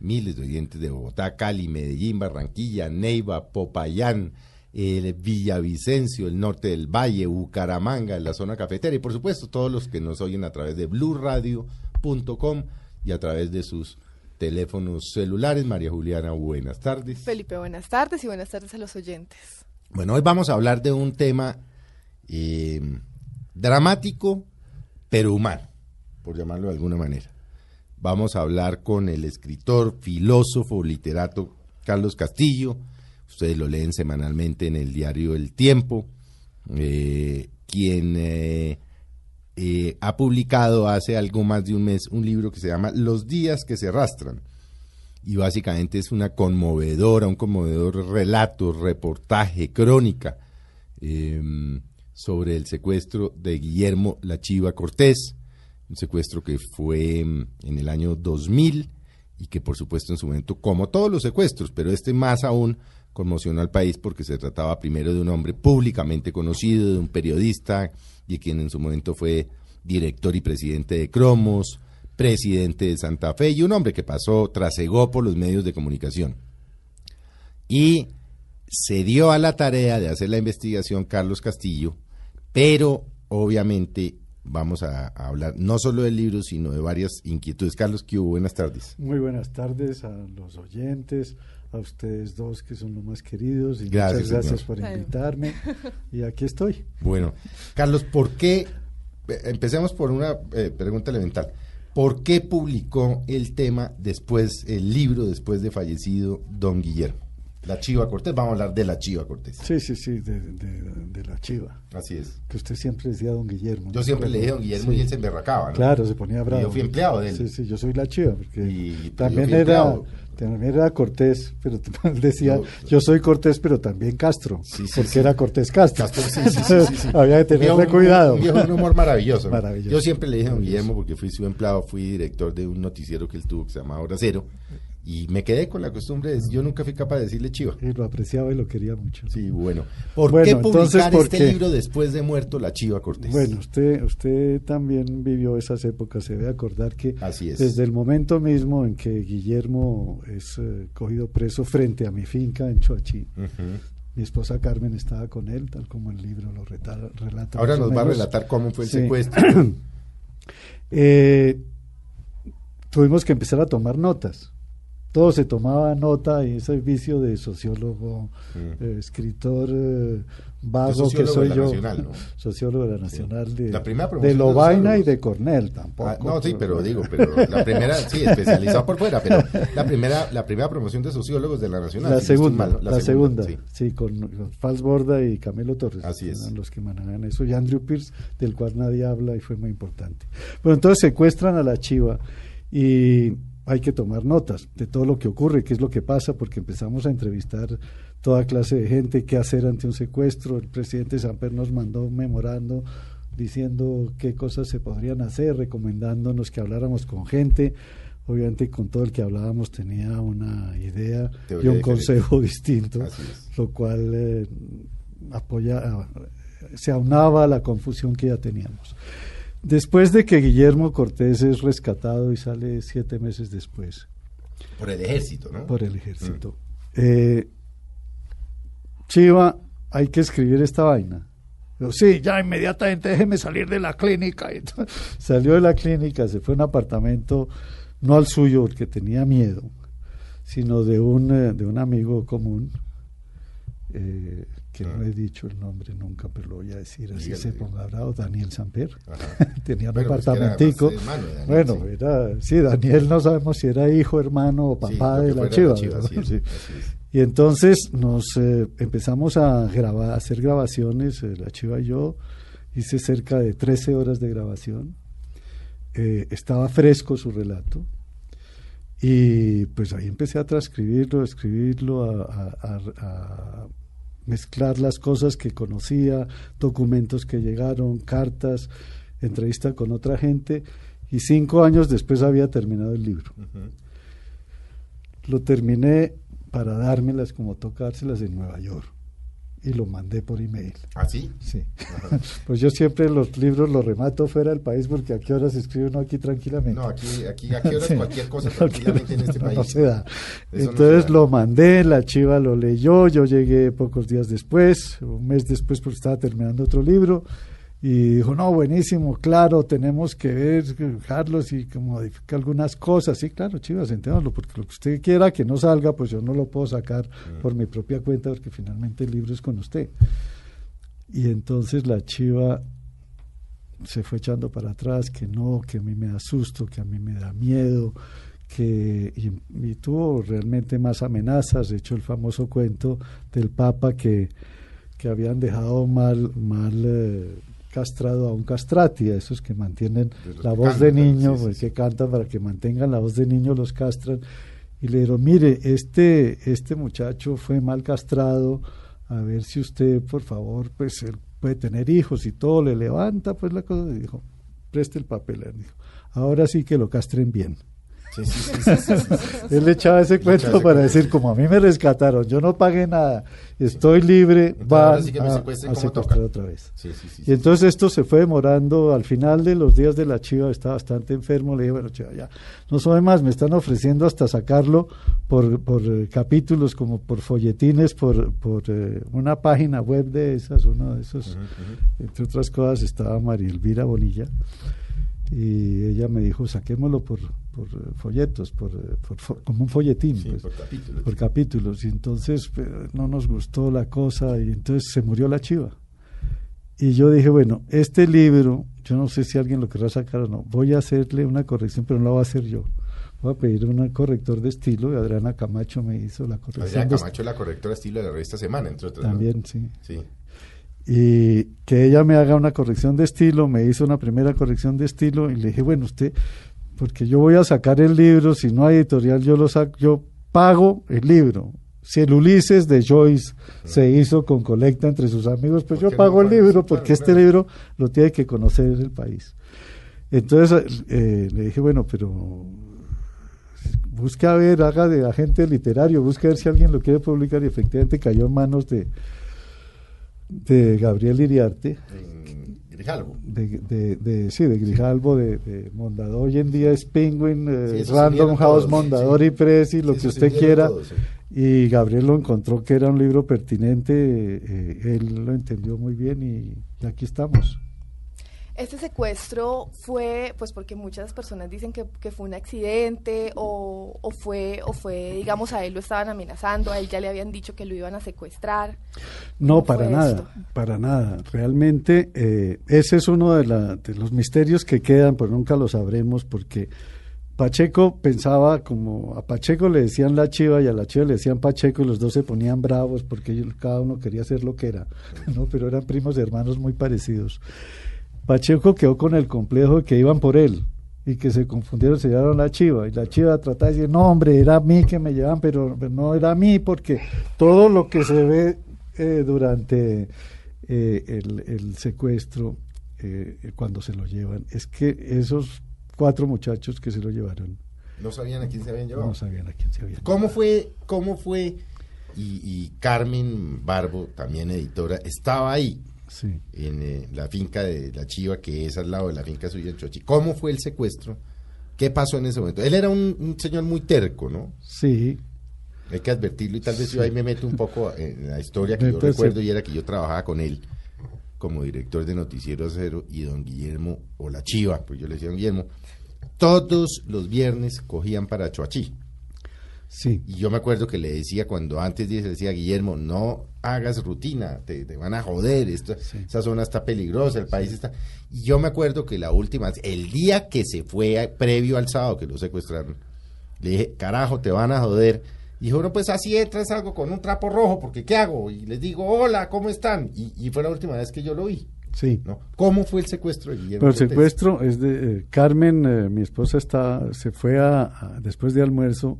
miles de oyentes de Bogotá, Cali, Medellín, Barranquilla, Neiva, Popayán, el Villavicencio, el norte del Valle, Bucaramanga, la zona cafetera y por supuesto todos los que nos oyen a través de bluradio.com y a través de sus teléfonos celulares. María Juliana, buenas tardes. Felipe, buenas tardes y buenas tardes a los oyentes. Bueno, hoy vamos a hablar de un tema eh, dramático, pero humano, por llamarlo de alguna manera. Vamos a hablar con el escritor, filósofo, literato Carlos Castillo. Ustedes lo leen semanalmente en el diario El Tiempo, eh, quien eh, eh, ha publicado hace algo más de un mes un libro que se llama Los días que se arrastran. Y básicamente es una conmovedora, un conmovedor relato, reportaje, crónica em, sobre el secuestro de Guillermo La Chiva Cortés, un secuestro que fue em, en el año 2000 y que por supuesto en su momento, como todos los secuestros, pero este más aún conmocionó al país porque se trataba primero de un hombre públicamente conocido, de un periodista y quien en su momento fue director y presidente de Cromos, presidente de Santa Fe y un hombre que pasó, trasegó por los medios de comunicación. Y se dio a la tarea de hacer la investigación Carlos Castillo, pero obviamente vamos a, a hablar no solo del libro, sino de varias inquietudes. Carlos, ¿qué hubo? Buenas tardes. Muy buenas tardes a los oyentes, a ustedes dos que son los más queridos y Gracias, muchas gracias señor. por invitarme y aquí estoy. Bueno, Carlos, ¿por qué? eh, Empecemos por una eh, pregunta elemental. ¿Por qué publicó el tema después, el libro después de fallecido don Guillermo? La Chiva Cortés, vamos a hablar de la Chiva Cortés. Sí, sí, sí, de, de- de la chiva, Así es. que usted siempre decía don Guillermo. Yo siempre le dije a don Guillermo Sí. y él se emberracaba, ¿no? Claro, se ponía bravo. Y yo fui empleado de él. Sí, sí, yo soy la chiva, porque Y también yo fui era, también era Cortés, pero decía, Yo- yo, soy Cortés, pero también Castro, Sí, sí, porque sí. era Cortés Castro. Castro, sí, sí, sí, sí, sí. Había que Un tenerle cuidado. Un un humor maravilloso. Maravilloso. Yo siempre le dije a don. Guillermo, porque fui su empleado, fui director de un noticiero que él tuvo que se llamaba Hora Cero, y me quedé con la costumbre de yo nunca fui capaz de decirle Chiva. Y lo apreciaba y lo quería mucho. Sí, bueno. ¿Por Bueno, qué entonces, publicar ¿por este qué? libro después de muerto la Chiva Cortés? Bueno, usted, usted también vivió esas épocas, se debe acordar que Así es. desde el momento mismo en que Guillermo es eh, cogido preso frente a mi finca en Choachí, mi esposa Carmen estaba con él, tal como el libro lo relata. Ahora nos va a relatar cómo fue el Sí. secuestro. Eh, tuvimos que empezar a tomar notas. Todo se tomaba nota y ese vicio de sociólogo, Mm. eh, escritor eh, vago que soy de la yo, Nacional, ¿no? sociólogo de la Nacional de, La primera de Lovaina y de Cornell tampoco. Ah, no, sí, pero digo, pero la primera, sí, especializado por fuera, pero la primera, la primera promoción de sociólogos de la Nacional. La si no estoy segunda, la, segunda, sí. sí, con, con Fals Borda y Camilo Torres. Así es. Eran los que manejaban eso. Y Andrew Pierce, del cual nadie habla y fue muy importante. Bueno, entonces secuestran a la chiva y hay que tomar notas de todo lo que ocurre, qué es lo que pasa, porque empezamos a entrevistar toda clase de gente, qué hacer ante un secuestro. El presidente Samper nos mandó un memorando diciendo qué cosas se podrían hacer, recomendándonos que habláramos con gente. Obviamente con todo el que hablábamos tenía una idea y un consejo distinto, lo cual eh, apoya, se aunaba a la confusión que ya teníamos. Después de que Guillermo Cortés es rescatado y sale siete meses después Por el ejército, ¿no? por el ejército, eh, Chiva, hay que escribir esta vaina. Yo, sí, ya inmediatamente déjeme salir de la clínica. Salió de la clínica, se fue a un apartamento, no al suyo, porque tenía miedo, sino de un, eh, de un amigo común, eh, que no he dicho el nombre nunca, pero lo voy a decir así se ponga bravo, Daniel Samper. Tenía un Bueno, pues era apartamentico. más hermano de Daniel, bueno, sí. era, sí, Daniel no sabemos si era hijo, hermano o papá de la chiva. la Chiva, ¿no? sí, Sí. así es. Y entonces nos eh, empezamos a grabar, a hacer grabaciones, eh, la chiva y yo, hice cerca de 13 horas de grabación, Eh, estaba fresco su relato, y pues ahí empecé a transcribirlo, a escribirlo, a, a- a- a mezclar las cosas que conocía, documentos que llegaron, cartas, entrevista con otra gente, y cinco años después había terminado el libro. Lo terminé para dármelas como tocárselas en Nueva York y lo mandé por email. ¿Ah, sí? Sí. pues yo siempre los libros los remato fuera del país porque a qué horas escribe uno aquí tranquilamente. No, aquí, aquí a qué horas Sí. cualquier cosa tranquilamente en este país. no se da. Eso no Entonces se da. lo mandé, la chiva lo leyó, yo llegué pocos días después, un mes después porque estaba terminando otro libro, y dijo, no, buenísimo, claro, tenemos que ver, Carlos, y que modifica algunas cosas. Sí, claro, chiva, sentémoslo, porque lo que usted quiera que no salga, pues yo no lo puedo sacar por mi propia cuenta, porque finalmente el libro es con usted. Y entonces la chiva se fue echando para atrás, que no, que a mí me da susto, que a mí me da miedo, que y, y tuvo realmente más amenazas. De hecho, el famoso cuento del Papa que, que habían dejado mal, mal eh, castrado a un castrati, a esos que mantienen la que voz de niño, sí, pues, sí. que cantan para que mantengan la voz de niño, los castran. Y le dijeron, mire, este, este muchacho fue mal castrado, a ver si usted, por favor, pues él puede tener hijos y todo, le levanta pues la cosa, y dijo, preste el papel, dijo, ahora sí que lo castren bien. Sí, sí, sí. Él le echaba ese Le cuento echaba ese para cuento. decir, como a mí me rescataron, yo no pagué nada, estoy libre, van que me a, a secuestrar otra vez. Y entonces esto se fue demorando, al final de los días de la chiva estaba bastante enfermo, le dije, bueno, chiva, ya, no soy más, me están ofreciendo hasta sacarlo por, por eh, capítulos, como por folletines, por, por eh, una página web de esas, uno de esos, entre otras cosas estaba María Elvira Bonilla, y ella me dijo, saquémoslo por, por eh, folletos, por, eh, por como un folletín. Sí, pues por capítulos. por capítulos y entonces pero no nos gustó la cosa y entonces se murió la chiva y yo dije bueno este libro yo no sé si alguien lo querrá sacar o no voy a hacerle una corrección pero no la voy a hacer yo voy a pedir un corrector de estilo y Adriana Camacho me hizo la corrección Adriana de Camacho, la correctora estilo de la revista Semana, entre otras. ¿no? también sí Sí. Y que ella me haga una corrección de estilo, me hizo una primera corrección de estilo y le dije, bueno, usted, porque yo voy a sacar el libro, si no hay editorial, yo lo saco, yo pago el libro. Si el Ulises de Joyce se hizo con colecta entre sus amigos, pues ¿Por yo no pago el libro, Claro, porque este claro. libro lo tiene que conocer el país. Entonces eh, le dije, bueno, pero busque a ver, haga de agente literario, busque a ver si alguien lo quiere publicar y efectivamente cayó en manos de, de Gabriel Iriarte, de, de, de- sí, de Grijalvo, de, Mondador, hoy en día es Penguin, eh, Sí, Random House, todos, Mondador sí. y lo que usted quiera. todos. Y Gabriel lo encontró que era un libro pertinente, eh, él lo entendió muy bien y, y aquí estamos. Este secuestro fue, pues porque muchas personas dicen que, que fue un accidente o, o fue, o fue, digamos, a él lo estaban amenazando, a él ya le habían dicho que lo iban a secuestrar. No, ¿Cómo para nada, esto? para nada. Realmente eh, ese es uno de, la- de los misterios que quedan, pero nunca lo sabremos porque Pacheco pensaba como a Pacheco le decían la chiva y a la chiva le decían Pacheco y los dos se ponían bravos porque ellos- cada uno quería ser lo que era, ¿no? pero eran primos hermanos muy parecidos. Pacheco quedó con el complejo de que iban por él y que se confundieron, se llevaron la chiva y la chiva trataba de decir, no hombre, era a mí que me llevan, pero pero no era a mí porque todo lo que se ve eh, durante eh, el, el secuestro, eh, cuando se lo llevan, es que esos cuatro muchachos que se lo llevaron No sabían a quién se habían llevado. no sabían a quién se habían ¿Cómo llevado. fue, cómo fue? Y, y Carmen Barbo, también editora, estaba ahí Sí. en eh, la finca de la Chiva, que es al lado de la finca suya en Chochi. ¿Cómo fue el secuestro? ¿Qué pasó en ese momento? Él era un, un señor muy terco, ¿no? Sí, Hay que advertirlo y tal vez yo ahí me meto un poco en la historia que yo recuerdo y era que yo trabajaba con él como director de Noticiero Cero y don Guillermo, o la Chiva, pues yo le decía a don Guillermo, todos los viernes cogían para Choachí. Sí. Y yo me acuerdo que le decía cuando antes le decía Guillermo, no hagas rutina, te, te van a joder, esto, esa zona está peligrosa, el país está... Y yo me acuerdo que la última, el día que se fue a- previo al sábado que lo secuestraron, le dije, carajo, te van a joder. Y dijo, no, pues así entras algo con un trapo rojo, porque ¿qué hago? Y les digo, hola, ¿cómo están? Y, y fue la última vez que yo lo vi. Sí. ¿no? ¿Cómo fue el secuestro de Guillermo? Pero el secuestro es de eh, Carmen, eh, mi esposa está, se fue a, a- después de almuerzo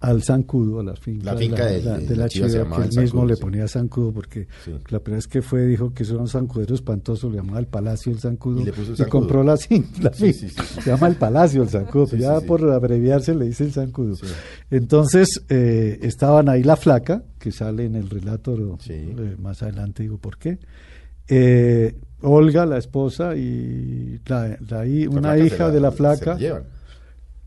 al zancudo, a la finca, La finca de la, de de la la chiva chiva, que él mismo zancudo, le sí. ponía zancudo porque Sí. la primera vez que fue dijo que eso era un zancudero espantoso, le llamaba el Palacio el zancudo Y le puso el y zancudo. compró la, fin- la Sí, finca. sí, sí, sí. se llama el Palacio el zancudo, Sí, sí, ya sí. por abreviarse le dice el zancudo. Sí. Entonces eh, estaban ahí la flaca, que sale en el relato Sí. eh, más adelante digo por qué. Eh, Olga, la esposa, y la, una hija de la se flaca. llevan.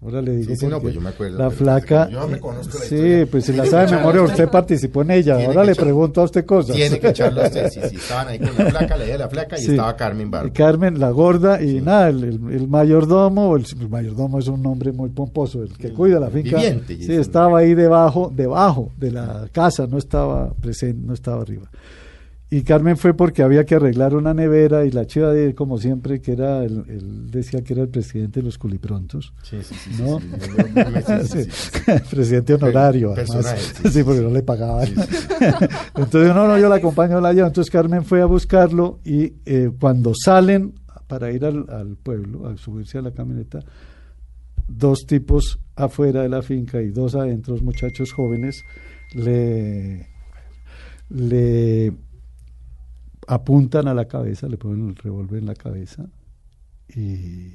Ahora le digo Sí, sí, no, pues yo me acuerdo, la pero flaca. yo me conozco la sí, historia. pues si la sabe de memoria, usted participó en ella. Tiene Ahora le echar- pregunto a usted cosas. Tiene que echarlo a usted. Sí, sí, estaban ahí con la flaca, la idea de la flaca y Sí. estaba Carmen Barba. Carmen, la gorda, y nada, el, el- el mayordomo, el, el mayordomo es un nombre muy pomposo, el que El cuida la finca. viviente, sí, estaba ahí debajo, debajo de la casa, no estaba presente, no estaba arriba. Y Carmen fue porque había que arreglar una nevera y la chiva de él, como siempre, que era, el, él decía que era el presidente de los culiprontos. Sí, sí, sí. presidente honorario, además. Sí, porque no le pagaban. Entonces, no, no, yo la acompaño, la llevo. Entonces Carmen fue a buscarlo y eh, cuando salen para ir al, al pueblo, a subirse a la camioneta, dos tipos afuera de la finca y dos adentro, muchachos jóvenes, le, le apuntan a la cabeza, le ponen el revólver en la cabeza y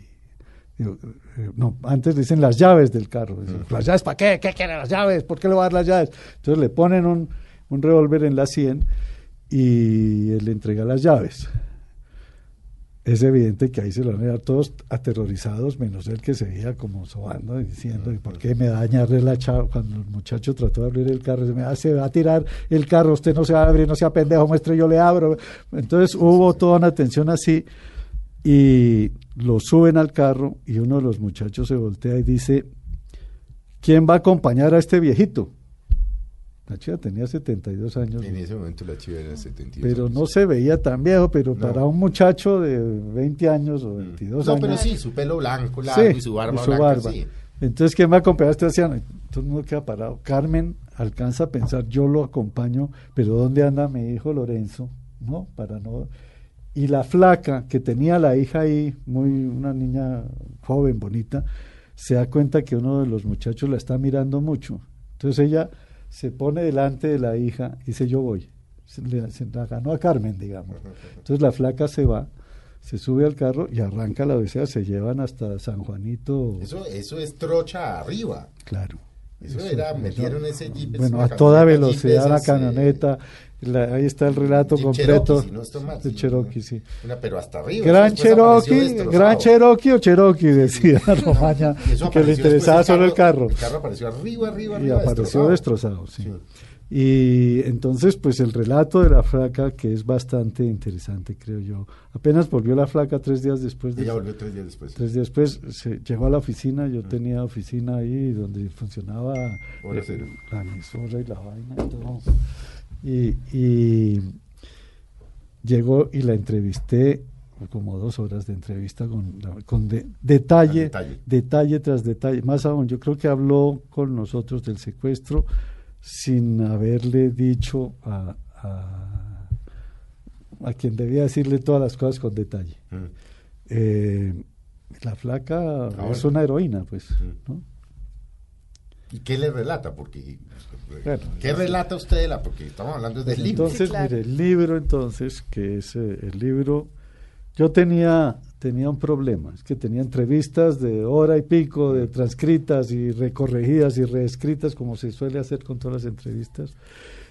digo, eh, no, antes dicen las llaves del carro. Dicen, ¿Las llaves para qué? ¿Qué quieren las llaves? ¿Por qué le va a dar las llaves? Entonces le ponen un, un revólver en la 100 y él le entrega las llaves. Es evidente que ahí se lo van a dar todos aterrorizados, menos él que seguía como sobando y diciendo, ¿y por qué me daña la chava? Cuando el muchacho trató de abrir el carro, se me "Ah, se va a tirar el carro, usted no se va a abrir, no sea pendejo, muestre, yo le abro. Entonces hubo toda una tensión así y lo suben al carro y uno de los muchachos se voltea y dice, ¿quién va a acompañar a este viejito? La chica tenía 72 años, En ese momento la chiva era 72 pero años. no se veía tan viejo, pero No. para un muchacho de 20 años o 22 No, años. pero sí, su pelo blanco, largo Sí, y su barba y su blanca, barba. sí. Entonces, ¿quién va a acompañar a este anciano? Todo el mundo queda parado. Carmen alcanza a pensar, yo lo acompaño, pero ¿dónde anda mi hijo Lorenzo? ¿No? Para no. Y la flaca, que tenía la hija ahí, muy una niña joven, bonita, se da cuenta que uno de los muchachos la está mirando mucho. Entonces ella se pone delante de la hija y dice, yo voy. Se, le- se la ganó a Carmen, digamos. Entonces la flaca se va, se sube al carro y arranca la odisea, se llevan hasta San Juanito. Eso, eso es trocha arriba. Claro. Eso era, metieron ese jeep. Bueno, a toda velocidad la eh, camioneta. la- ahí está el relato completo. Cherokee, si no estoy mal, de sí, Cherokee, sí. Una, pero hasta arriba. Gran Cherokee. Gran Cherokee o Cherokee, decía Romaña, Y que le interesaba solo el carro. El carro apareció arriba, arriba, Y arriba. apareció destrozado, sí. Y entonces, pues el relato de la flaca, que es bastante interesante, creo yo. Apenas volvió la flaca tres días después de Ella volvió tres días después. Tres días después se llegó a la oficina, yo tenía oficina ahí donde funcionaba Hora eh, la emisora y la vaina y todo. Y, y llegó y la entrevisté, como dos horas de entrevista con, con de- detalle, Al detalle. detalle tras detalle. Más aún, yo creo que habló con nosotros del secuestro sin haberle dicho a, a, a quien debía decirle todas las cosas con detalle. Mm. Eh, la flaca Ahora. es una heroína, pues. Mm. ¿no? ¿Y qué le relata? Porque, Bueno, ¿Qué relata usted de la? Porque estamos hablando del libro. Entonces, Sí, claro. mire, el libro entonces, que es eh, el libro, yo tenía, tenía un problema, es que tenía entrevistas de hora y pico, de transcritas y recorregidas y reescritas, como se suele hacer con todas las entrevistas,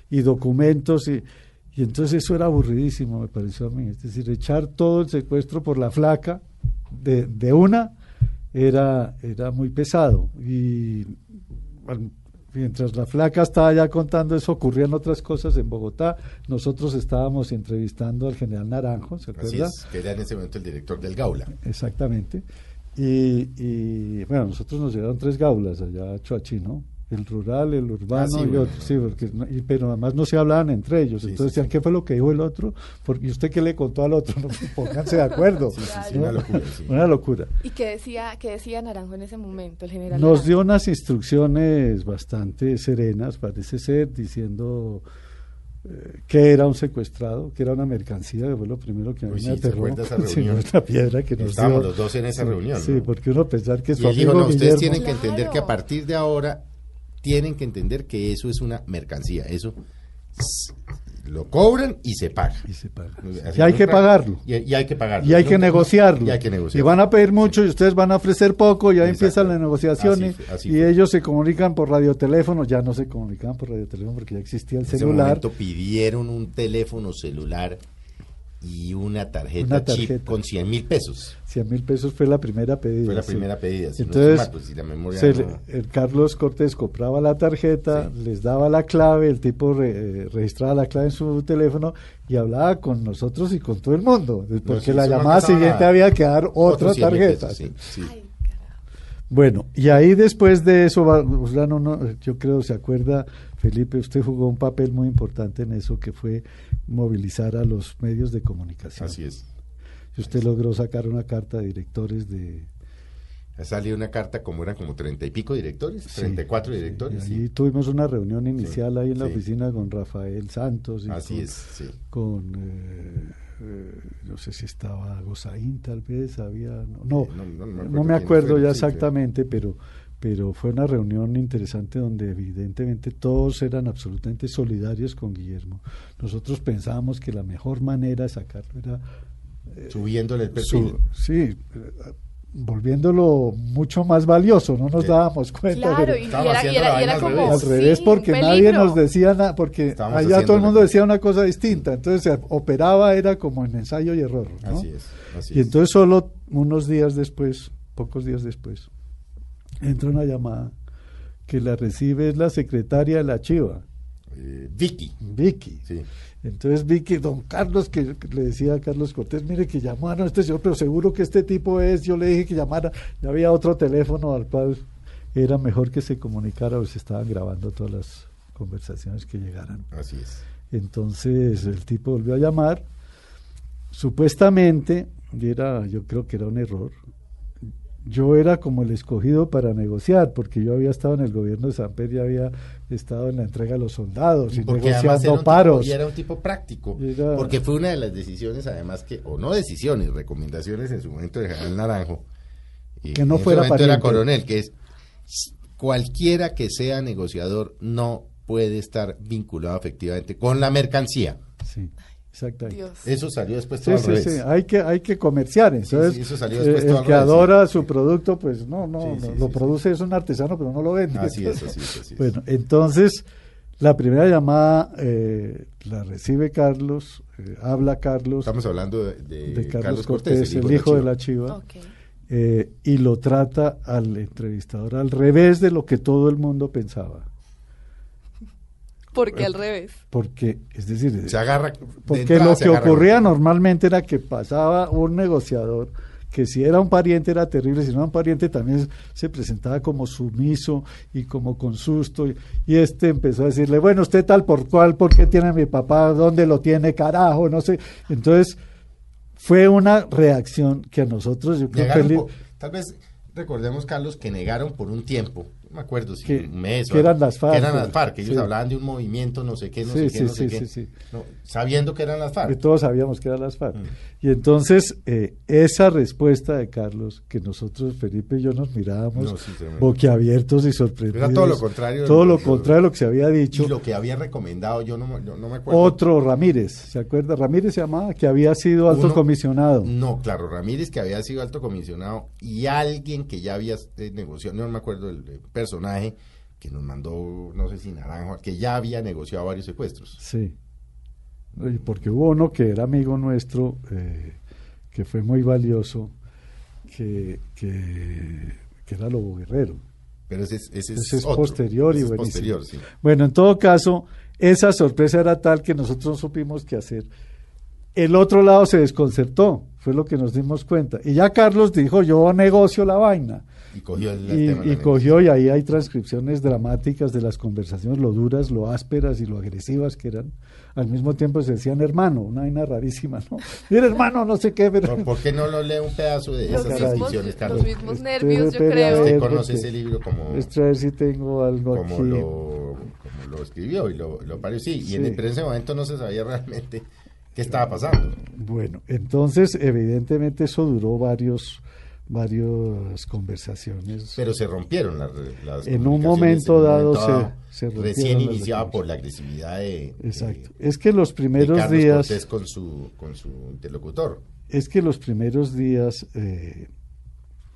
y documentos, y, y entonces eso era aburridísimo, me pareció a mí, es decir, echar todo el secuestro por la flaca de, de una era, era muy pesado, y al- mientras la flaca estaba ya contando eso, ocurrían otras cosas en Bogotá. Nosotros estábamos entrevistando al general Naranjo, ¿se acuerda? es, que era en ese momento el director del Gaula. Exactamente. Y, y, bueno, nosotros nos llevaron tres gaulas allá a Choachí, ¿no? El rural, el urbano Ah, sí, y bueno, otro, sí, porque y- pero además no se hablaban entre ellos. Sí, Entonces sí, decían, ¿qué fue lo que dijo el otro? Porque ¿y usted qué le contó al otro? No, pónganse de acuerdo. Sí, sí, sí, ¿no? una locura, sí. Una locura. ¿Y qué decía, qué decía Naranjo en ese momento, el general? Nos Naranjo? dio unas instrucciones bastante serenas, parece ser, diciendo eh, que era un secuestrado, que era una mercancía, que fue lo primero que a mí me sí, ¿se aterró. acuerda esa reunión? piedra que nos Estábamos dio. los dos en esa Sí, reunión, Sí, porque uno pensar que Y su dijo, amigo no, ustedes Guillermo- tienen que entender que a partir de ahora tienen que entender que eso es una mercancía, eso lo cobran y se paga. Y se paga. Así Y hay que pagarlo. Y, y hay que pagarlo. Y hay que negociarlo. Y hay que negociarlo. Y van a pedir mucho y ustedes van a ofrecer poco y ahí Exacto. empiezan las negociaciones Así- así y fue. ellos se comunican por radioteléfono, ya no se comunicaban por radioteléfono porque ya existía el En ese celular. momento pidieron un teléfono celular y una tarjeta, Una chip tarjeta. con 100 mil pesos. 100 mil pesos fue la primera pedida. Fue la sí. primera pedida. si no Entonces, estoy mal, pues, si la memoria se no- el Carlos Cortés compraba la tarjeta, Sí. les daba la clave, el tipo re- eh, registraba la clave en su teléfono y hablaba con nosotros y con todo el mundo. Porque sí, la no llamada siguiente nada. había que dar otra Otros 100 mil tarjeta. pesos, sí, sí. Ay, Bueno, y ahí después de eso, va- Uslano, no, yo creo, se acuerda, Felipe, usted jugó un papel muy importante en eso, que fue movilizar a los medios de comunicación. Así es. Y usted logró sacar una carta de directores de... Salió una carta como eran como treinta y pico directores, Sí, 34 sí, directores. y sí. tuvimos una reunión inicial ahí en la oficina con Rafael Santos. Y Así con, es. Con, eh, eh, no sé si estaba Gozaín, tal vez, había... No, no, Eh, no- no me acuerdo me acuerdo ya exactamente, pero, pero fue una reunión interesante donde evidentemente todos eran absolutamente solidarios con Guillermo. Nosotros pensábamos que la mejor manera de sacarlo era Subiéndole el perfil. su- sí, eh, volviéndolo mucho más valioso, no nos Sí. dábamos cuenta. Claro, pero- y, era, y era- la y era como... revés. al revés sí, porque nadie nos decía nada, porque Estábamos allá todo el mundo decía una cosa distinta, entonces se operaba era como en ensayo y error. ¿no? Así es. Así Y es. entonces solo unos días después, pocos días después, entra una llamada que la recibe es la secretaria de la Chiva, Eh, Vicky. Vicky. Sí. Entonces Vicky, don Carlos, que que le decía a Carlos Cortés, mire que llamaron a este señor, pero seguro que este tipo es, yo le dije que llamara, ya había otro teléfono al cual era mejor que se comunicara, o se estaban grabando todas las conversaciones que llegaran. Así es. Entonces el tipo volvió a llamar, supuestamente, y era, yo creo que era un error, yo era como el escogido para negociar, porque yo había estado en el gobierno de San Pedro y había estado en la entrega de los soldados y era negociando tipo- paros. y era un tipo práctico. Era- Porque fue una de las decisiones, además, que, o no decisiones, recomendaciones en su momento de General Naranjo. y Que no en ese fuera momento era coronel, que es cualquiera que sea negociador no puede estar vinculado efectivamente con la mercancía. Sí, exactamente. Dios. Eso salió después Sí, todo al sí, revés. sí, hay que, hay que comerciar. Entonces, sí, eso salió eh, después todo el al que revés, adora su producto, pues no, no, Sí, no, sí, lo sí, produce, es un artesano, pero no lo vende. Así es, así es, así es. Bueno, entonces, la primera llamada eh, la recibe Carlos, eh, habla Carlos, Estamos hablando de, de de Carlos, Cortés, el de hijo de Chiva. la Chiva, eh, y lo trata al entrevistador al revés de lo que todo el mundo pensaba. Porque al revés. Porque, es decir, Se agarra. de Porque entrada lo que ocurría normalmente era que pasaba un negociador que si era un pariente era terrible, si no era un pariente también se presentaba como sumiso y como con susto. Y, y este empezó a decirle, bueno, usted tal por cual, ¿por qué tiene a mi papá? ¿Dónde lo tiene, carajo? No sé. Entonces, fue una reacción que a nosotros, yo creo li- por- tal vez recordemos, Carlos, que negaron por un tiempo, me acuerdo si Que- un mes o que eran las FARC, que eran las FARC, que ellos sí. hablaban de un movimiento, no sé qué, no Sí, sé qué, no sí, sé qué, sí, sí. no, sabiendo que eran las que FARC. todos sabíamos que eran las FARC. Mm. Y entonces, eh, esa respuesta de Carlos, que nosotros, Felipe y yo, nos mirábamos No, sí, tremendo. boquiabiertos y sorprendidos. Era todo lo contrario Todo lo contrario de lo que se había dicho. Y lo que había recomendado, yo no, me- yo no me acuerdo. Otro Ramírez, ¿se acuerda? Ramírez se llamaba, que había sido alto Uno- comisionado. No, claro, Ramírez, que había sido alto comisionado, y alguien que ya había eh, negociado, no me acuerdo el eh, personaje, que nos mandó, no sé si Naranjo, que ya había negociado varios secuestros. Sí. Porque hubo uno que era amigo nuestro, eh, que fue muy valioso, que, que, que era Lobo Guerrero. Pero ese es, ese es, Ese es otro, posterior y ese es buenísimo. posterior, sí. Bueno, en todo caso, esa sorpresa era tal que nosotros no supimos qué hacer. El otro lado se desconcertó. Fue lo que nos dimos cuenta. Y ya Carlos dijo, yo negocio la vaina. Y cogió el, Y, tema y cogió, y ahí hay transcripciones dramáticas de las conversaciones, lo duras, lo ásperas y lo agresivas que eran. Al mismo tiempo se decían hermano, una vaina rarísima, ¿no? Mira, hermano, no sé qué, pero... ¿Por, qué no lo lee un pedazo de esas inscripciones, Carlos? los mismos nervios, yo creo. Usted conoce ese libro como, Esto a ver si tengo algo como, aquí. lo, como lo escribió y lo, lo parió. Sí, y en, Sí. el- pero en ese momento no se sabía realmente qué estaba pasando. Bueno, entonces evidentemente eso duró varios varias conversaciones. Pero se rompieron las, las En un momento dado momento se- se rompieron recién relaciones. por la agresividad de, Exacto. de- Es que los primeros días Cortés con su, con su interlocutor. es que los primeros días eh,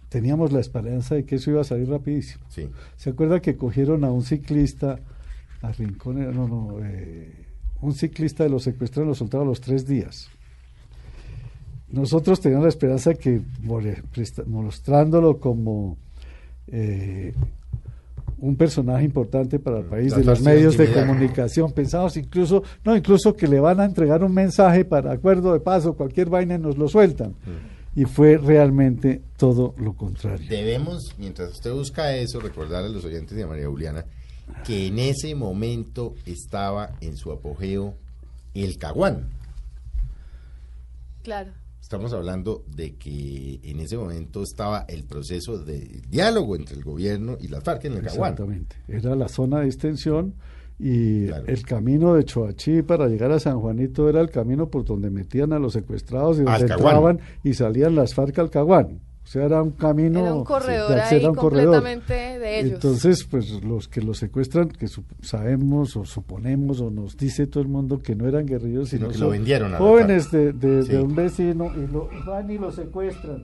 teníamos la esperanza de que eso iba a salir rapidísimo. Sí. ¿Se acuerda que cogieron a un ciclista a Rincón? No, no, eh, un ciclista de los secuestraron, lo soltaron a los tres días. Nosotros teníamos la esperanza que mostrándolo como eh, un personaje importante para el país, de los medios de comunicación, pensamos incluso, no, incluso que le van a entregar un mensaje para acuerdo de paso, cualquier vaina y nos lo sueltan. Y fue realmente todo lo contrario. Debemos, mientras usted busca eso, recordar a los oyentes de María Juliana que en ese momento estaba en su apogeo el Caguán. Claro. Estamos hablando de que en ese momento estaba el proceso de diálogo entre el gobierno y las FARC en el Caguán. Exactamente. Era la zona de extensión y Claro. el camino de Choachí para llegar a San Juanito era el camino por donde metían a los secuestrados y donde entraban y salían las FARC al Caguán. O sea, era un camino. Era un corredor de- ahí era un corredor. completamente de ellos. Entonces, pues los que los secuestran, que sabemos o suponemos o nos dice todo el mundo que no eran guerrilleros, Sino sino que lo vendieron a jóvenes de, de- Sí. de un vecino y lo van y lo secuestran.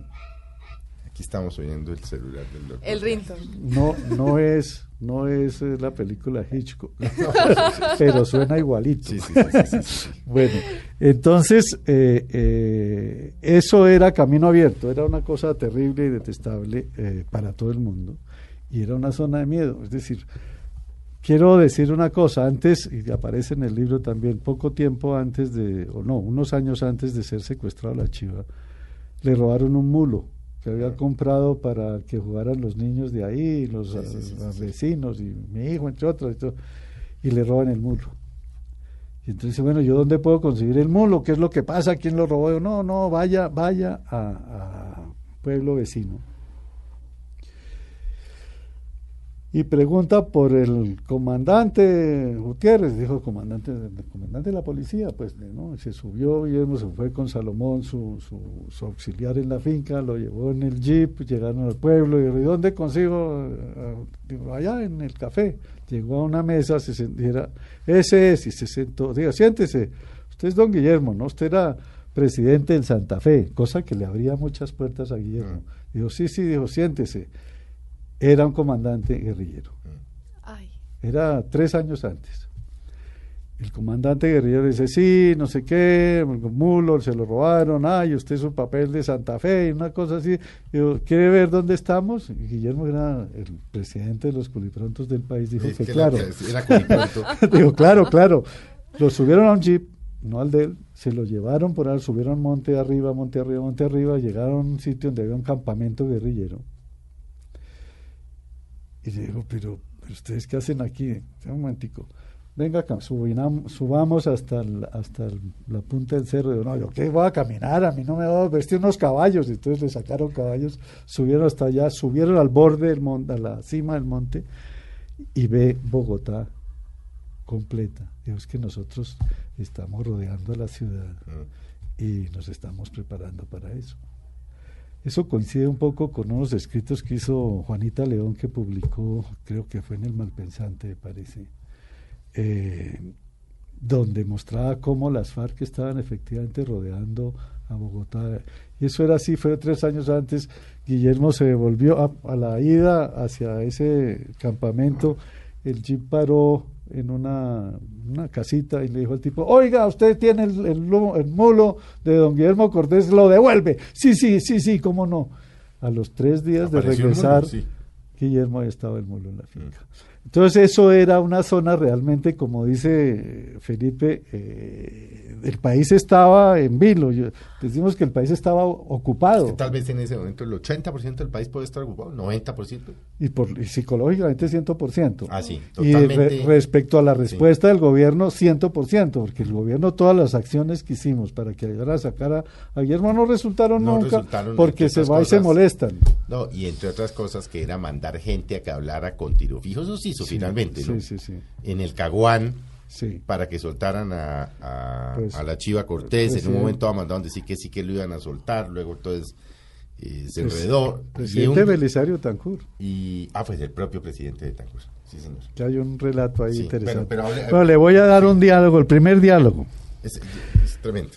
Aquí estamos oyendo el celular del doctor. El Rinton. No, no es, no es la película Hitchcock, pero suena igualito. Sí, sí, sí, sí, sí, sí. Bueno, entonces eh, eh, eso era camino abierto, era una cosa terrible y detestable eh, para todo el mundo y era una zona de miedo. Es decir, quiero decir una cosa, antes, y aparece en el libro también, poco tiempo antes de, o no, unos años antes de ser secuestrado la chiva, le robaron un mulo que había comprado para que jugaran los niños de ahí, los Sí, sí, sí, sí. vecinos y mi hijo, entre otros, y, todo, y le roban el mulo. Y entonces bueno, ¿yo dónde puedo conseguir el mulo? ¿Qué es lo que pasa? ¿Quién lo robó? Yo, no, no, vaya, vaya a, a pueblo vecino. Y pregunta por el comandante Gutiérrez, dijo el comandante, el comandante de la policía, pues ¿no? Y se subió, Guillermo se fue con Salomón, su, su, su auxiliar en la finca, lo llevó en el jeep, llegaron al pueblo, y ¿y dónde consigo? Eh, Digo, allá en el café. Llegó a una mesa, se sentía, ese es, y se sentó, diga, siéntese, usted es don Guillermo, ¿no? Usted era presidente del Santa Fe, cosa que le abría muchas puertas a Guillermo. Dijo, sí, sí, dijo, siéntese. Era un comandante guerrillero. Ay. Era tres años antes. El comandante guerrillero dice, sí, no sé qué, mulo, se lo robaron, ay, usted es un papel de Santa Fe, y una cosa así. Digo, ¿quiere ver dónde estamos? Y Guillermo era el presidente de los culiprontos del país, dijo Es que, claro. la- era culipronto. Digo, claro, claro. Lo subieron a un jeep, no al de él, se lo llevaron por ahí, subieron monte arriba, monte arriba, monte arriba, llegaron a un sitio donde había un campamento guerrillero. Y le digo, pero, pero ustedes qué hacen aquí? Un momentico. Venga, subinam- subamos hasta, el- hasta el- la punta del cerro. Digo, no, yo qué voy a caminar, a mí no me voy a vestir unos caballos. Y entonces le sacaron caballos, subieron hasta allá, subieron al borde del monte, a la cima del monte, y ve Bogotá completa. Digo, es que nosotros estamos rodeando la ciudad y nos estamos preparando para eso. Eso coincide un poco con unos escritos que hizo Juanita León que publicó, creo que fue en el Malpensante, parece, eh, donde mostraba cómo las FARC estaban efectivamente rodeando a Bogotá. Y eso era así, fue tres años antes. Guillermo se volvió a, a la ida hacia ese campamento. El jeep paró en una, una casita y le dijo al tipo, oiga, usted tiene el, el el mulo de don Guillermo Cortés, lo devuelve. Sí, sí, sí, sí, cómo no. A los tres días de el mulo, regresar, sí. Guillermo había estado el mulo en la finca. Entonces eso era una zona realmente, como dice Felipe, eh, el país estaba en vilo. Yo- decimos que el país estaba ocupado Que tal vez en ese momento el 80% del país puede estar ocupado, 90%. y, por, y psicológicamente 100%. Ah, sí, Y totalmente. re- respecto a la respuesta del gobierno, 100%, porque el gobierno, todas las acciones que hicimos para que ayudara a sacar a, a Guillermo no resultaron No nunca, resultaron, porque se va y se molestan. No, y entre otras cosas que era mandar gente a que hablara con tiro fijo, eso se hizo Sí, finalmente, ¿no? sí, sí, sí. En el Caguán, para que soltaran a, a, Pues, a la Chiva Cortés, en un momento mandaron decir que sí que lo iban a soltar, luego entonces eh, se Pres- enredó. y, Presidente un- Belisario Tancur, y- ah, pues el propio presidente de Tancur, sí señor. que hay un relato ahí interesante. pero- le voy a dar un diálogo, el primer diálogo. Es, es tremendo.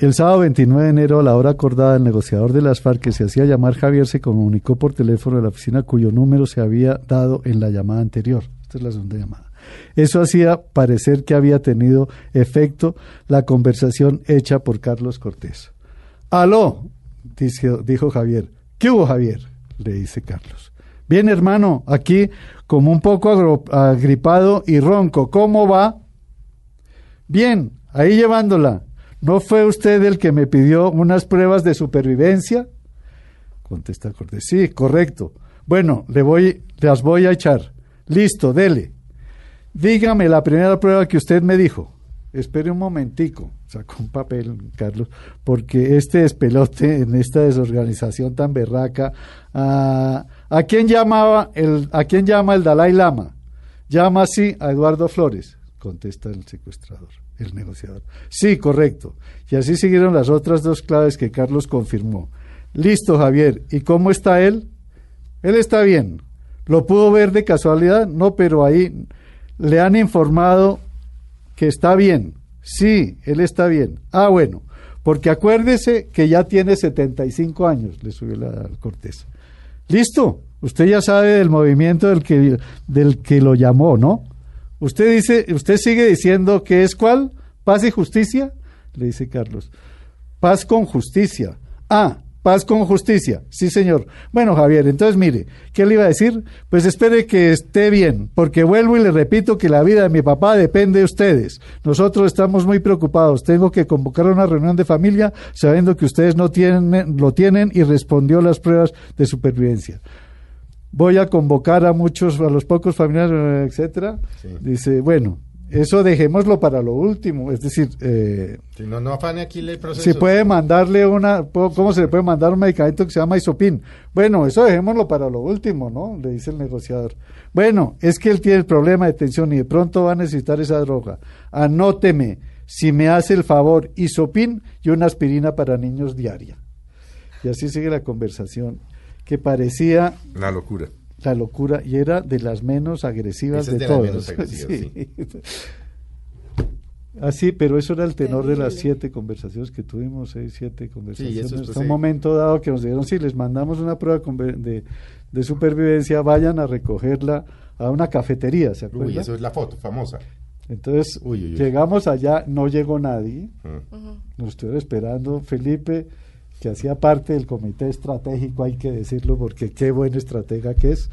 El sábado 29 de enero, a la hora acordada, el negociador de las FARC, que se hacía llamar Javier, se comunicó por teléfono de la oficina cuyo número se había dado en la llamada anterior. Esta es la segunda llamada. Eso hacía parecer que había tenido efecto la conversación hecha por Carlos Cortés. Aló, dice- dijo Javier. ¿Qué hubo, Javier? Le dice Carlos. Bien, hermano, aquí como un poco agripado y ronco. ¿Cómo va? Bien, ahí llevándola. ¿No fue usted el que me pidió unas pruebas de supervivencia? Contesta Cortés. Sí, correcto. Bueno, le voy, las voy a echar. Listo, dele. Dígame la primera prueba que usted me dijo. Espere un momentico. Sacó un papel, Carlos, porque este despelote en esta desorganización tan berraca. ¿A, ¿a quién llamaba el, a quién llama el Dalai Lama? Llama así a Eduardo Flores, contesta el secuestrador, el negociador. Sí, correcto. Y así siguieron las otras dos claves que Carlos confirmó. Listo, Javier. ¿Y cómo está él? Él está bien. ¿Lo pudo ver de casualidad? No, pero ahí le han informado que está bien. Sí, él está bien. Ah, bueno, porque acuérdese que ya tiene 75 años, le subió la Cortés. Listo, usted ya sabe del movimiento del que, del que lo llamó, ¿no? Usted dice, usted sigue diciendo que es cuál? Paz y justicia, le dice Carlos. Paz con justicia. Ah, paz con justicia. Sí, señor. Bueno, Javier, entonces mire, ¿qué le iba a decir? Pues espere que esté bien, porque vuelvo y le repito que la vida de mi papá depende de ustedes. Nosotros estamos muy preocupados. Tengo que convocar una reunión de familia sabiendo que ustedes no tienen, lo tienen y respondió las pruebas de supervivencia. Voy a convocar a muchos, a los pocos familiares, etcétera. Sí. Dice, bueno, eso dejémoslo para lo último. Es decir, eh, Si no, no afane aquí el proceso. si puede mandarle una, ¿cómo se le puede mandar un medicamento que se llama isopin? Bueno, eso dejémoslo para lo último, ¿no? Le dice el negociador. Bueno, es que él tiene el problema de tensión y de pronto va a necesitar esa droga. Anóteme, si me hace el favor, isopin y una aspirina para niños diaria. Y así sigue la conversación, que parecía La locura. la locura y era de las menos agresivas Esa es de, de las todas. menos agresivas, Así, pero eso era el tenor de las siete conversaciones que tuvimos, seis, siete conversaciones. es, pues, Hasta un sí. momento dado que nos dijeron, sí, les mandamos una prueba de, de supervivencia, vayan a recogerla a una cafetería, ¿se acuerdan? Uy, eso es la foto famosa. Entonces, Uy, uy, uy. llegamos allá, no llegó nadie, Mm. nos estuvieron esperando Felipe, que hacía parte del comité estratégico, hay que decirlo, porque qué buen estratega que es.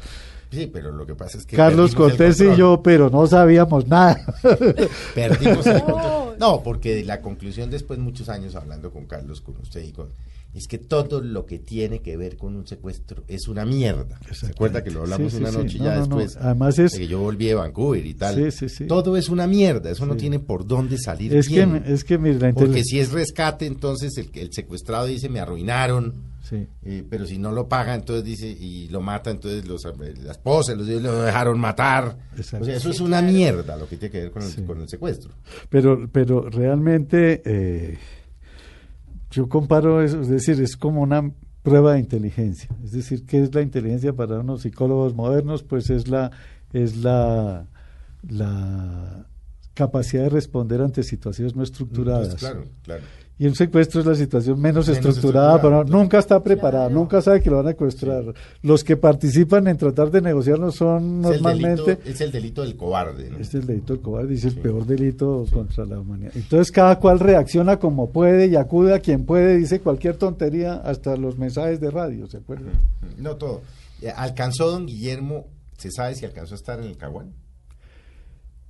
Sí, pero lo que pasa es que. Carlos Cortés y yo, pero no sabíamos nada. Perdimos el No. control. No, porque la conclusión después, muchos años hablando con Carlos, con usted y con. Es que todo lo que tiene que ver con un secuestro es una mierda. ¿Se acuerda que lo hablamos Sí, sí, una sí. noche No, ya no, no. después? Además es- de que yo volví de Vancouver y tal. Sí, sí, sí. Todo es una mierda. Eso no Sí. tiene por dónde salir es, que, bien. es que, mire, la Porque si es rescate, entonces el, el secuestrado dice me arruinaron. Sí. Eh, pero si no lo paga, entonces dice, y lo mata, entonces los, la esposa, los hijos lo dejaron matar. Exacto. O sea, eso es una mierda lo que tiene que ver con el, Sí. con el secuestro. Pero, pero realmente eh, yo comparo eso, es decir, es como una prueba de inteligencia. Es decir, ¿qué es la inteligencia para unos psicólogos modernos? Pues es la, es la, la capacidad de responder ante situaciones no estructuradas. Claro, claro. Y el secuestro es la situación menos, Menos estructurada, estructurada, pero nunca está preparada, Claro. nunca sabe que lo van a secuestrar. Los que participan en tratar de negociarlo son Es el normalmente... delito- es el delito del cobarde. ¿no? Este es el delito del cobarde, dice Sí. el peor delito contra la humanidad. Entonces cada cual reacciona como puede y acude a quien puede, dice cualquier tontería, hasta los mensajes de radio, ¿se acuerdan? No todo. Eh, Alcanzó don Guillermo ¿Se sabe si alcanzó a estar en el Caguán?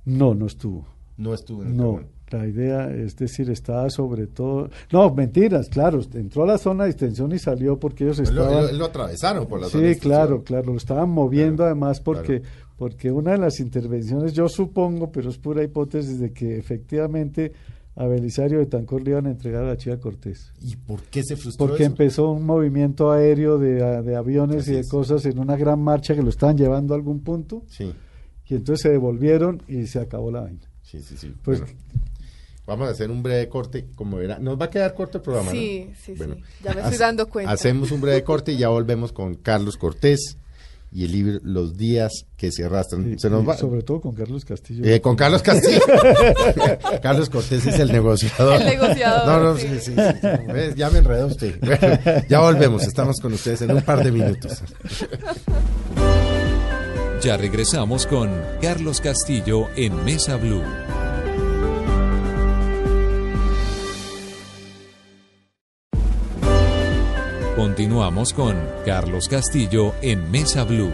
No, no estuvo. No estuvo en el No, Caguán. La idea, es decir, estaba sobre todo... No, mentiras, claro, entró a la zona de extensión y salió porque ellos lo, estaban... él lo- lo atravesaron por la zona de Sí, claro, claro, lo estaban moviendo Claro, además porque, porque una de las intervenciones, yo supongo, pero es pura hipótesis, de que efectivamente a Belisario de Tancor le iban a entregar a la Chiva Cortés. ¿Y por qué se frustró Porque eso? empezó un movimiento aéreo de, de aviones Así y de es. cosas en una gran marcha que lo estaban llevando a algún punto Sí, y entonces se devolvieron y se acabó la vaina. sí, sí. sí. Pues- Bueno, vamos a hacer un breve corte, como verá. Nos va a quedar corto el programa, ¿no? Sí, sí, Bueno, sí. Ya me estoy dando cuenta. Hacemos un breve corte y ya volvemos con Carlos Cortés y el libro Los días que se arrastran. Y- se nos va. Sobre todo con Carlos Castillo. Eh, con Carlos Castillo. Carlos Cortés es el negociador. El negociador, No, no, sí. sí, sí, sí. Ya me enredó usted. Bueno, ya volvemos. Estamos con ustedes en un par de minutos. Ya regresamos con Carlos Castillo en Mesa Blue. Continuamos con Carlos Castillo en Mesa Blue.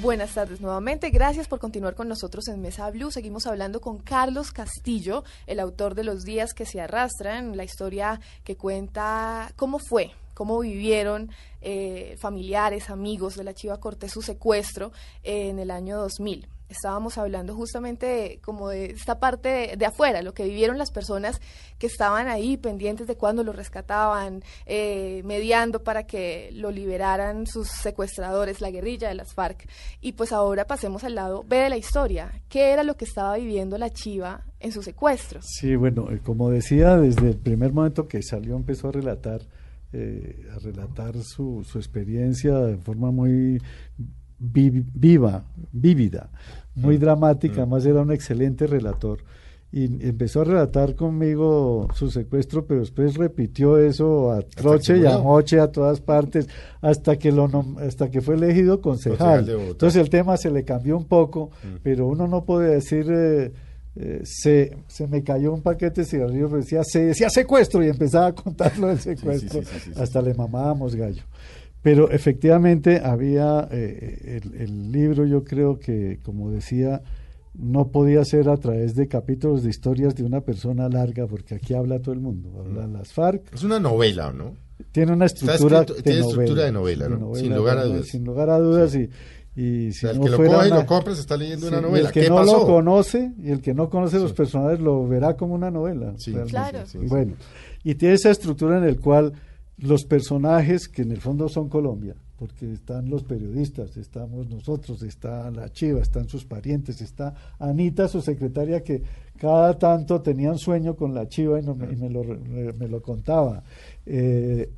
Buenas tardes nuevamente. Gracias por continuar con nosotros en Mesa Blue. Seguimos hablando con Carlos Castillo, el autor de Los días que se arrastran, la historia que cuenta cómo fue, cómo vivieron eh, familiares, amigos de la Chiva Cortés su secuestro en el año 2000. Estábamos hablando justamente de, como de esta parte de, afuera, lo que vivieron las personas que estaban ahí pendientes de cuando lo rescataban, eh, mediando para que lo liberaran sus secuestradores, la guerrilla de las FARC. Y pues ahora pasemos al lado B de la historia. ¿Qué era lo que estaba viviendo la Chiva en su secuestro? Sí, bueno, eh, como decía, desde el primer momento que salió empezó a relatar, eh, a relatar su, su experiencia de forma muy vi- viva, vívida, muy dramática, además era un excelente relator. Y empezó a relatar conmigo su secuestro, pero después repitió eso a troche y a moche a todas partes, hasta que lo nom- hasta que fue elegido concejal. Entonces el tema se le cambió un poco, Mm. pero uno no puede decir eh, eh, se, se me cayó un paquete de cigarrillos, decía, se decía secuestro y empezaba a contarlo del secuestro, sí, sí, sí, sí. hasta le mamábamos gallo. Pero efectivamente había eh, el, el libro, yo creo que, como decía, no podía ser a través de capítulos de historias de una persona larga, porque aquí habla todo el mundo, habla las FARC, Es una novela, ¿o ¿no? tiene una estructura, escrito- de tiene novela, estructura de novela, ¿no? Sin lugar a dudas. Sin lugar a dudas, y, y O si sea, el no que lo coge y lo compra se está leyendo Sí, una y novela. el que ¿Qué no pasó? lo conoce y el que no conoce los personajes lo verá como una novela. Sí. Claro. Bueno, y tiene esa estructura en el cual los personajes, que en el fondo son Colombia, porque están los periodistas, estamos nosotros, está la Chiva, están sus parientes, está Anita, su secretaria, que cada tanto tenía un sueño con la Chiva y, no me, y me lo, me lo contaba. Eh,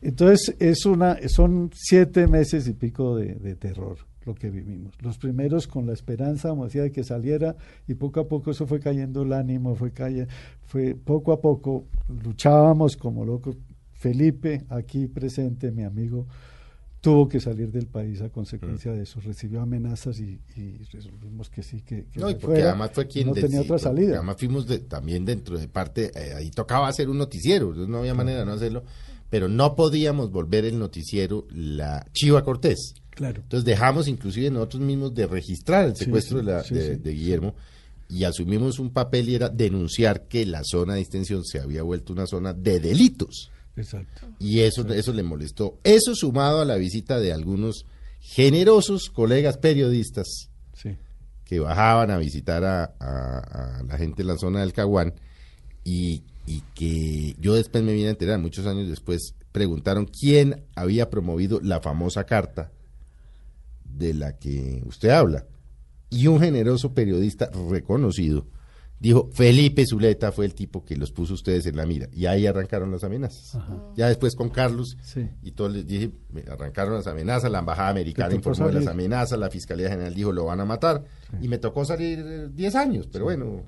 entonces, es una, son siete meses y pico de, de terror lo que vivimos. Los primeros con la esperanza, como decía, de que saliera y poco a poco eso fue cayendo el ánimo, fue calle, fue poco a poco luchábamos como locos. Felipe, aquí presente, mi amigo, tuvo que salir del país a consecuencia de eso. Recibió amenazas y, y resolvimos que sí, que, que No, y porque fuera. además fue quien no tenía otra salida. Además fuimos de- también dentro de parte, eh, ahí tocaba hacer un noticiero, no había manera de no hacerlo, pero no podíamos volver el noticiero la Chiva Cortés. Claro. Entonces dejamos inclusive nosotros mismos de registrar el secuestro sí, de, la- sí, de-. Guillermo y asumimos un papel y era denunciar que la zona de extensión se había vuelto una zona de delitos. Exacto. Y eso, eso le molestó. Eso sumado a la visita de algunos generosos colegas periodistas Sí. que bajaban a visitar a, a- a la gente en la zona del Caguán y, y que yo después me vine a enterar, muchos años después, preguntaron quién había promovido la famosa carta de la que usted habla. Y un generoso periodista reconocido dijo, Felipe Zuleta fue el tipo que los puso ustedes en la mira. Y ahí arrancaron las amenazas. Ya después con Carlos Sí. y todos les dije, arrancaron las amenazas, la embajada americana informó de las amenazas, la Fiscalía General dijo lo van a matar y me tocó salir eh, 10 años, pero bueno.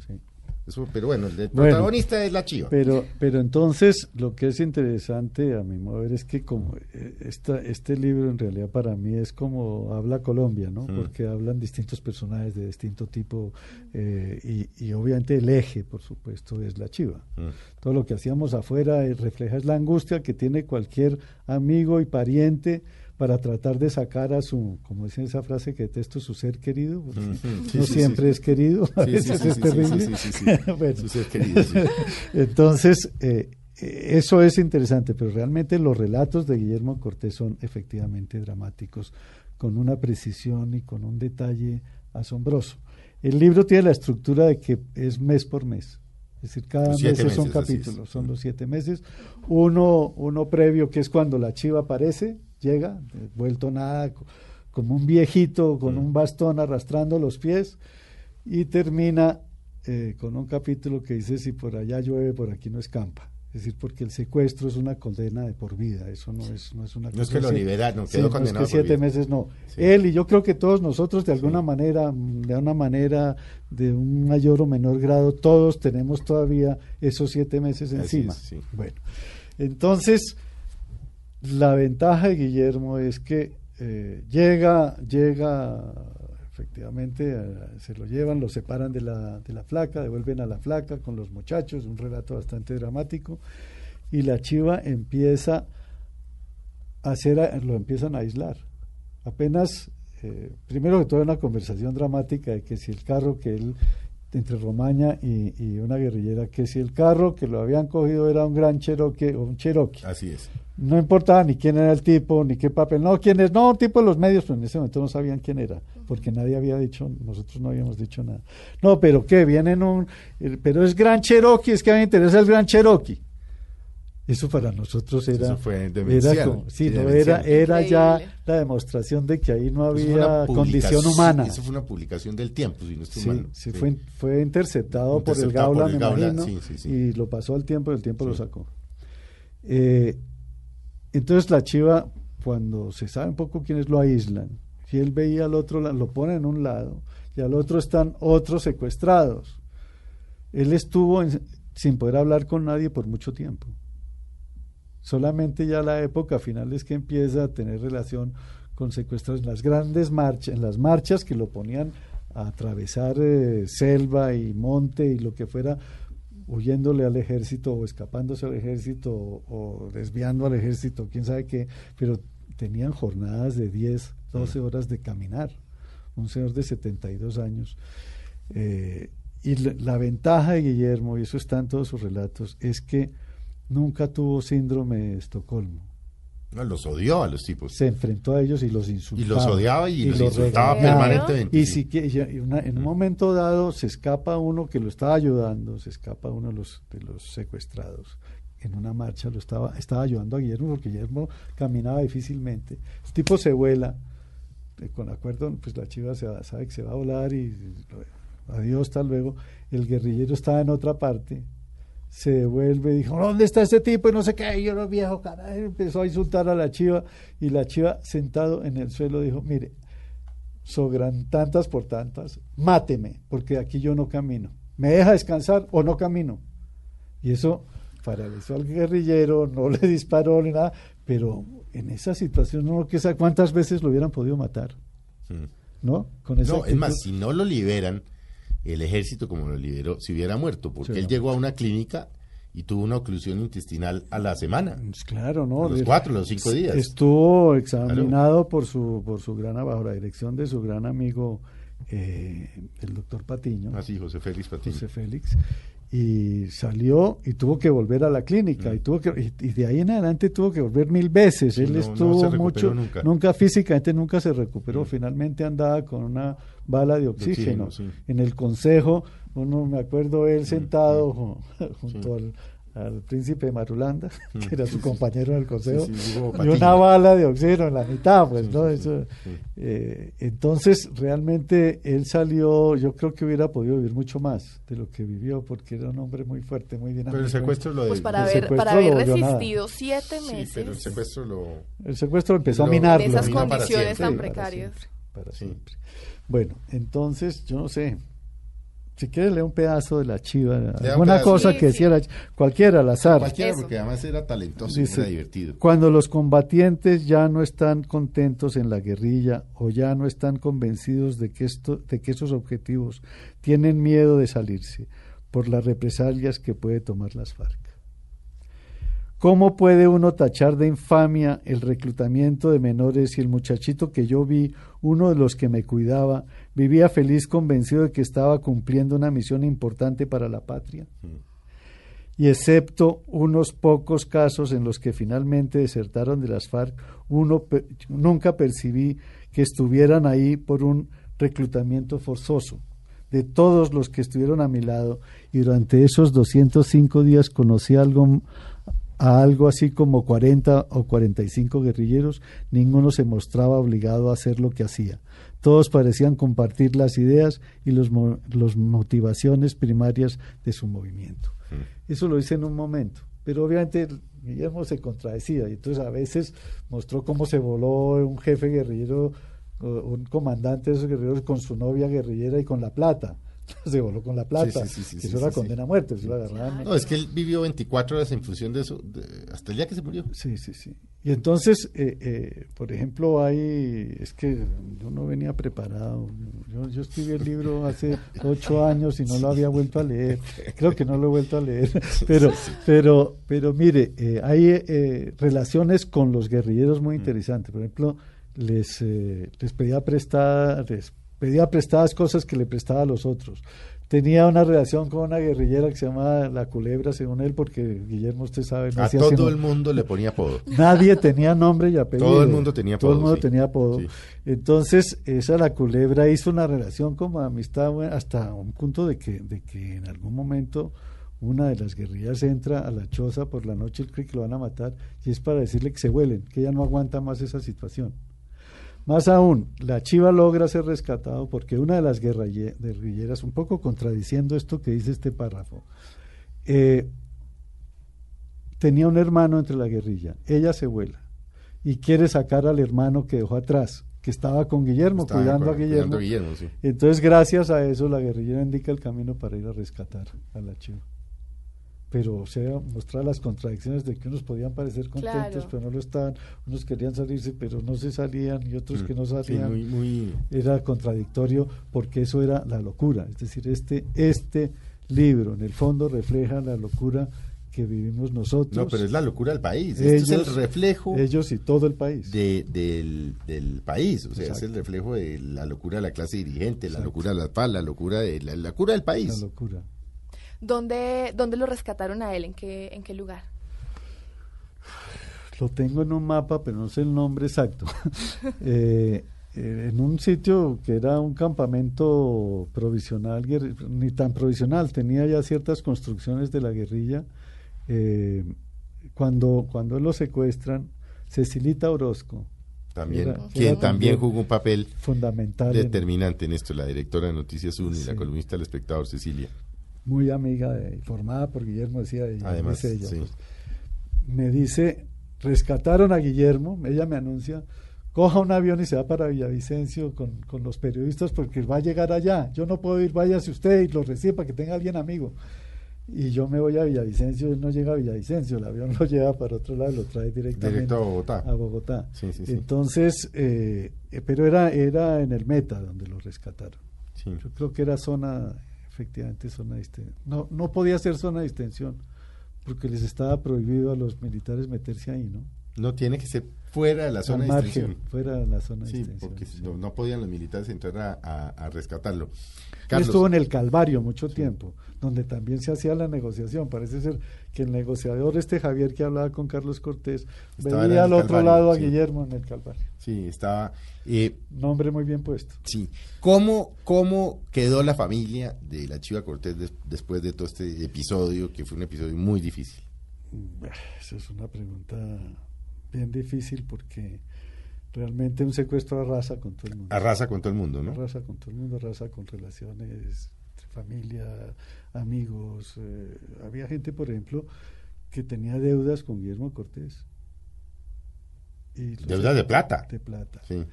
Eso, pero bueno, el Bueno, protagonista es la chiva. Pero, pero entonces lo que es interesante a mi modo es que como eh, esta, este libro en realidad para mí es como habla Colombia, ¿no? Mm. Porque hablan distintos personajes de distinto tipo eh, y, y obviamente el eje, por supuesto, es la chiva. Mm. Todo lo que hacíamos afuera eh, refleja es la angustia que tiene cualquier amigo y pariente para tratar de sacar a su, como dice esa frase que detesto, su ser querido, porque Ujú. Sí, no sí, siempre sí. es querido, a veces es terrible. sí, sí, sí, sí. Bueno. Su ser querido. Entonces, eh, eso es interesante, pero realmente los relatos de Guillermo Cortés son efectivamente dramáticos, con una precisión y con un detalle asombroso. El libro tiene la estructura de que es mes por mes. Es decir, cada mes son meses, capítulos, son los siete meses. Uno, uno previo, que es cuando la chiva aparece, llega, eh, vuelto nada, co- como un viejito con un bastón arrastrando los pies, y termina eh, con un capítulo que dice, si por allá llueve, por aquí no escampa. Es decir, porque el secuestro es una condena de por vida, eso no es, no es una No es que lo liberaron, Sí, quedó no es condenado por siete vida. meses no. Sí. Él y yo creo que todos nosotros de alguna manera, de una manera, de un mayor o menor grado, todos tenemos todavía esos siete meses encima. es, sí. Bueno, entonces la ventaja de Guillermo es que eh, llega, llega efectivamente, se lo llevan, lo separan de la, de la flaca, devuelven a la flaca con los muchachos, un relato bastante dramático, y la chiva empieza a hacer, a- lo empiezan a aislar. Apenas, eh, primero que todo, una conversación dramática de que si el carro que él, entre Romaña y, y una guerrillera, que si el carro que lo habían cogido era un gran Cherokee o un Cherokee. Así es. No importaba ni quién era el tipo, ni qué papel, no, quién es, no, un tipo de los medios, pero en ese momento no sabían quién era, porque nadie había dicho, nosotros no habíamos dicho nada. No, pero qué, vienen un, eh, pero es Gran Cherokee, es que a mí me interesa el Gran Cherokee. Eso para nosotros era, Eso fue era como- sí, no, era, era ya la demostración de que ahí no había condición humana. Eso fue una publicación del tiempo, si no estoy Sí, mal. sí, Fue, fue interceptado, por el Interceptado por Gaula, el me Gaula, imagino, sí, sí, sí. y lo pasó al tiempo y el tiempo lo sacó. Eh, entonces la chiva, cuando se sabe un poco quiénes lo aíslan, y él veía al otro, lo pone en un lado, y al otro están otros secuestrados. Él estuvo en- sin poder hablar con nadie por mucho tiempo. Solamente ya la época final es que empieza a tener relación con secuestrados en las grandes marchas, en las marchas que lo ponían a atravesar eh, selva y monte y lo que fuera, huyéndole al ejército o escapándose al ejército o, o desviando al ejército, quién sabe qué, pero tenían jornadas de 10, 12 horas de caminar. Un señor de 72 años. Eh, y la, la ventaja de Guillermo, y eso está en todos sus relatos, es que nunca tuvo síndrome de Estocolmo. No, los odió a los tipos. Se enfrentó a ellos y los Y insultaba. los odiaba y, los insultaba regañaba. permanentemente. Y sí. si que- y en una- en un momento dado se escapa uno que lo estaba ayudando, se escapa uno de los, de los secuestrados. En una marcha lo estaba, estaba ayudando a Guillermo porque Guillermo caminaba difícilmente. El tipo se vuela, eh, con acuerdo, pues la chiva se va- sabe que se va a volar y adiós, hasta luego. El guerrillero estaba en otra parte, se devuelve y dijo, ¿dónde está ese tipo? Y no sé qué, y yo lo viejo, carajo, empezó a insultar a la chiva y la chiva sentado en el suelo dijo, mire, sobran tantas por tantas, máteme, porque aquí yo no camino. ¿Me deja descansar o no camino? Y eso paralizó al guerrillero, no le disparó ni nada, pero en esa situación no que cuántas veces lo hubieran podido matar, Mm. ¿no? Con esa No, es más, si no lo liberan, el ejército como lo liberó, si hubiera muerto, porque Sí, él llegó a una clínica y tuvo una oclusión intestinal a la semana. Pues claro, ¿no? A los cuatro, los cinco días. Estuvo examinado por su por su gran bajo la dirección de su gran amigo eh, el doctor Patiño. Así, José Félix Patiño. José Félix, y salió y tuvo que volver a la clínica Mm. y tuvo que y, y de ahí en adelante tuvo que volver mil veces. Él no- estuvo se mucho, nunca. físicamente nunca se recuperó. Mm. Finalmente andaba con una bala de oxígeno. oxígeno, sí. En el consejo, uno me acuerdo él sentado ju- junto. Sí. al al príncipe de Marulanda, que era su compañero en el consejo, Sí, sí, y una bala de oxígeno en la mitad, pues, Sí, ¿no? sí, Eso, sí. eh, entonces, realmente él salió, yo creo que hubiera podido vivir mucho más de lo que vivió, porque era un hombre muy fuerte, muy dinámico. Pero el secuestro lo de... Pues para El haber, para nada. resistido siete Sí, meses pero el secuestro lo... El secuestro empezó Lo- a minarlo. en esas condiciones tan Sí, precarias. Para Sí. siempre. Bueno, entonces, yo no sé, si quiere leer un pedazo de la chiva, un alguna cosa Sí, que sí. decía la chi- cualquiera al azar. Cualquiera, Eso. porque además era talentoso Dice, y era divertido. Cuando los combatientes ya no están contentos en la guerrilla o ya no están convencidos de que, esto, de que esos objetivos tienen miedo de salirse por las represalias que puede tomar las FARC. ¿Cómo puede uno tachar de infamia el reclutamiento de menores si el muchachito que yo vi, uno de los que me cuidaba, vivía feliz convencido de que estaba cumpliendo una misión importante para la patria? y excepto unos pocos casos en los que finalmente desertaron de las FARC, uno nunca percibí que estuvieran ahí por un reclutamiento forzoso. De todos los que estuvieron a mi lado y durante esos 205 días conocí algo a algo así como 40 o 45 guerrilleros, ninguno se mostraba obligado a hacer lo que hacía. Todos parecían compartir las ideas y los, mo- los motivaciones primarias de su movimiento. Eso lo hice en un momento, pero obviamente Guillermo se contradecía y entonces a veces mostró cómo se voló un jefe guerrillero, un comandante de esos guerrilleros con su novia guerrillera y con la plata. Se voló con la plata. Sí, sí, sí, eso era condena a muerte, eso lo agarraban. No, es que él vivió 24 horas en función de eso, de- hasta el día que se murió. Sí, sí, sí. Y entonces, eh, eh, por ejemplo, hay, es que yo no venía preparado. Yo, yo escribí el libro hace ocho años y no lo había vuelto a leer. Creo que no lo he vuelto a leer. Pero, pero, pero mire, eh, hay eh, relaciones con los guerrilleros muy interesantes. Por ejemplo, les, eh, les pedía prestadas, les pedía prestadas cosas que le prestaba a los otros. Tenía una relación con una guerrillera que se llamaba La Culebra, según él, porque Guillermo, usted sabe, no A hacía todo sino- el mundo le ponía apodo. Nadie tenía nombre y apellido. Todo el mundo tenía Todo el apodo, mundo sí. tenía apodo. Sí. Entonces, esa la culebra hizo una relación como amistad hasta un punto de que, de que en algún momento una de las guerrillas entra a la choza por la noche, él cree que lo van a matar, y es para decirle que se vuelen, que ella no aguanta más esa situación. Más aún, la chiva logra ser rescatado porque una de las guerrille- guerrilleras, un poco contradiciendo esto que dice este párrafo, eh, tenía un hermano entre la guerrilla, ella se vuela y quiere sacar al hermano que dejó atrás, que estaba con Guillermo, Estaba cuidando, cu- a Guillermo. cuidando a Guillermo, sí. Entonces, gracias a eso, la guerrillera indica el camino para ir a rescatar a la chiva. Pero, o sea, mostrar las contradicciones de que unos podían parecer contentos, Claro. pero no lo estaban, unos querían salirse, pero no se salían, y otros que no Mm, Sí, salían muy, muy... era contradictorio porque eso era la locura. Es decir, este, este libro en el fondo refleja la locura que vivimos nosotros. No, pero es la locura del país. Esto es Ellos- el reflejo Ellos y todo el país. de- del, del país. O sea, Exacto. es el reflejo de la locura de la clase dirigente, la locura de la paz, la locura de la, la locura del la país. locura. ¿Dónde, ¿Dónde lo rescataron a él? ¿En qué, en qué lugar? Lo tengo en un mapa, pero no sé el nombre exacto. Eh, eh, en un sitio que era un campamento provisional, ni tan provisional, tenía ya ciertas construcciones de la guerrilla. Eh, cuando, cuando lo secuestran, Cecilita Orozco, También, Era- quien era también jugó un papel fundamental, en- determinante en esto, la directora de Noticias 1 y la columnista del espectador Cecilia. Muy amiga, de- formada por Guillermo, decía ella. Además, dice ella, sí. pues. me dice, rescataron a Guillermo, ella me anuncia, coja un avión y se va para Villavicencio con, con los periodistas porque va a llegar allá. Yo no puedo ir, váyase usted y lo recibe para que tenga alguien amigo. Y yo me voy a Villavicencio, él no llega a Villavicencio, el avión lo lleva para otro lado, lo trae directamente Directo a Bogotá. a Bogotá. Sí, sí, sí. Entonces, eh, eh, pero era, era en el Meta donde lo rescataron. Yo creo que era zona, efectivamente, zona de distensión. No, no podía ser zona de distensión, porque les estaba prohibido a los militares meterse ahí, ¿no? No tiene que ser fuera de la zona de extinción. fuera de la zona de Sí, distensión. porque sí. no, no podían los militares entrar a, a- a rescatarlo. Carlos, estuvo en el Calvario mucho tiempo, donde también se hacía la negociación. Parece ser que el negociador, este Javier que hablaba con Carlos Cortés, Estaba veía al otro Calvario, lado a sí. Guillermo en el Calvario. sí, estaba... eh, Nombre muy bien puesto. sí. ¿Cómo, ¿Cómo quedó la familia de la Chiva Cortés des- después de todo este episodio, que fue un episodio muy difícil? Esa es una pregunta bien difícil porque realmente un secuestro arrasa con todo el mundo. Arrasa con todo el mundo, ¿no? Arrasa con todo el mundo, arrasa con relaciones entre familia, amigos. eh, había gente, por ejemplo, que tenía deudas con Guillermo Cortés. Y Deudas de plata. De plata. Sí.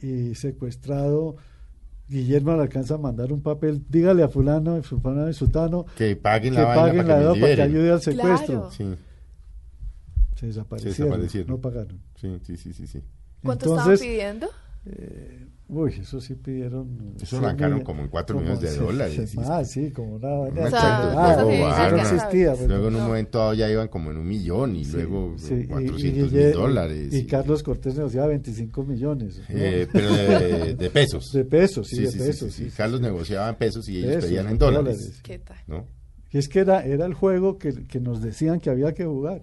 Y secuestrado Guillermo le alcanza a mandar un papel, dígale a fulano, fulano y sutano Que paguen que la vaina paguen para la que me deuda para que ayude al secuestro. Claro. Sí, Se desaparecieron, Se desaparecieron. no pagaron. sí, sí, sí, sí, sí. ¿Cuánto Entonces, estaban pidiendo? eh, uy, eso sí pidieron. Eso cien arrancaron como en cuatro como millones de sí, dólares, sí, sí. más, sí, como una Me O sea, eso bajaron, no existía. pues, Luego en un No. momento dado ya iban como en un millón y luego Sí, y- 400 y, mil Guille- dólares. Y, y- Carlos Cortés negociaba 25 millones. ¿no? eh, pero de, de pesos. de pesos, sí, Sí, de sí, sí, pesos. sí, sí. sí, Carlos sí. negociaba en pesos y ellos Pesos, pedían en en dólares. dólares. ¿Qué tal? ¿no? Y es que era, era el juego que, que nos decían que había que jugar.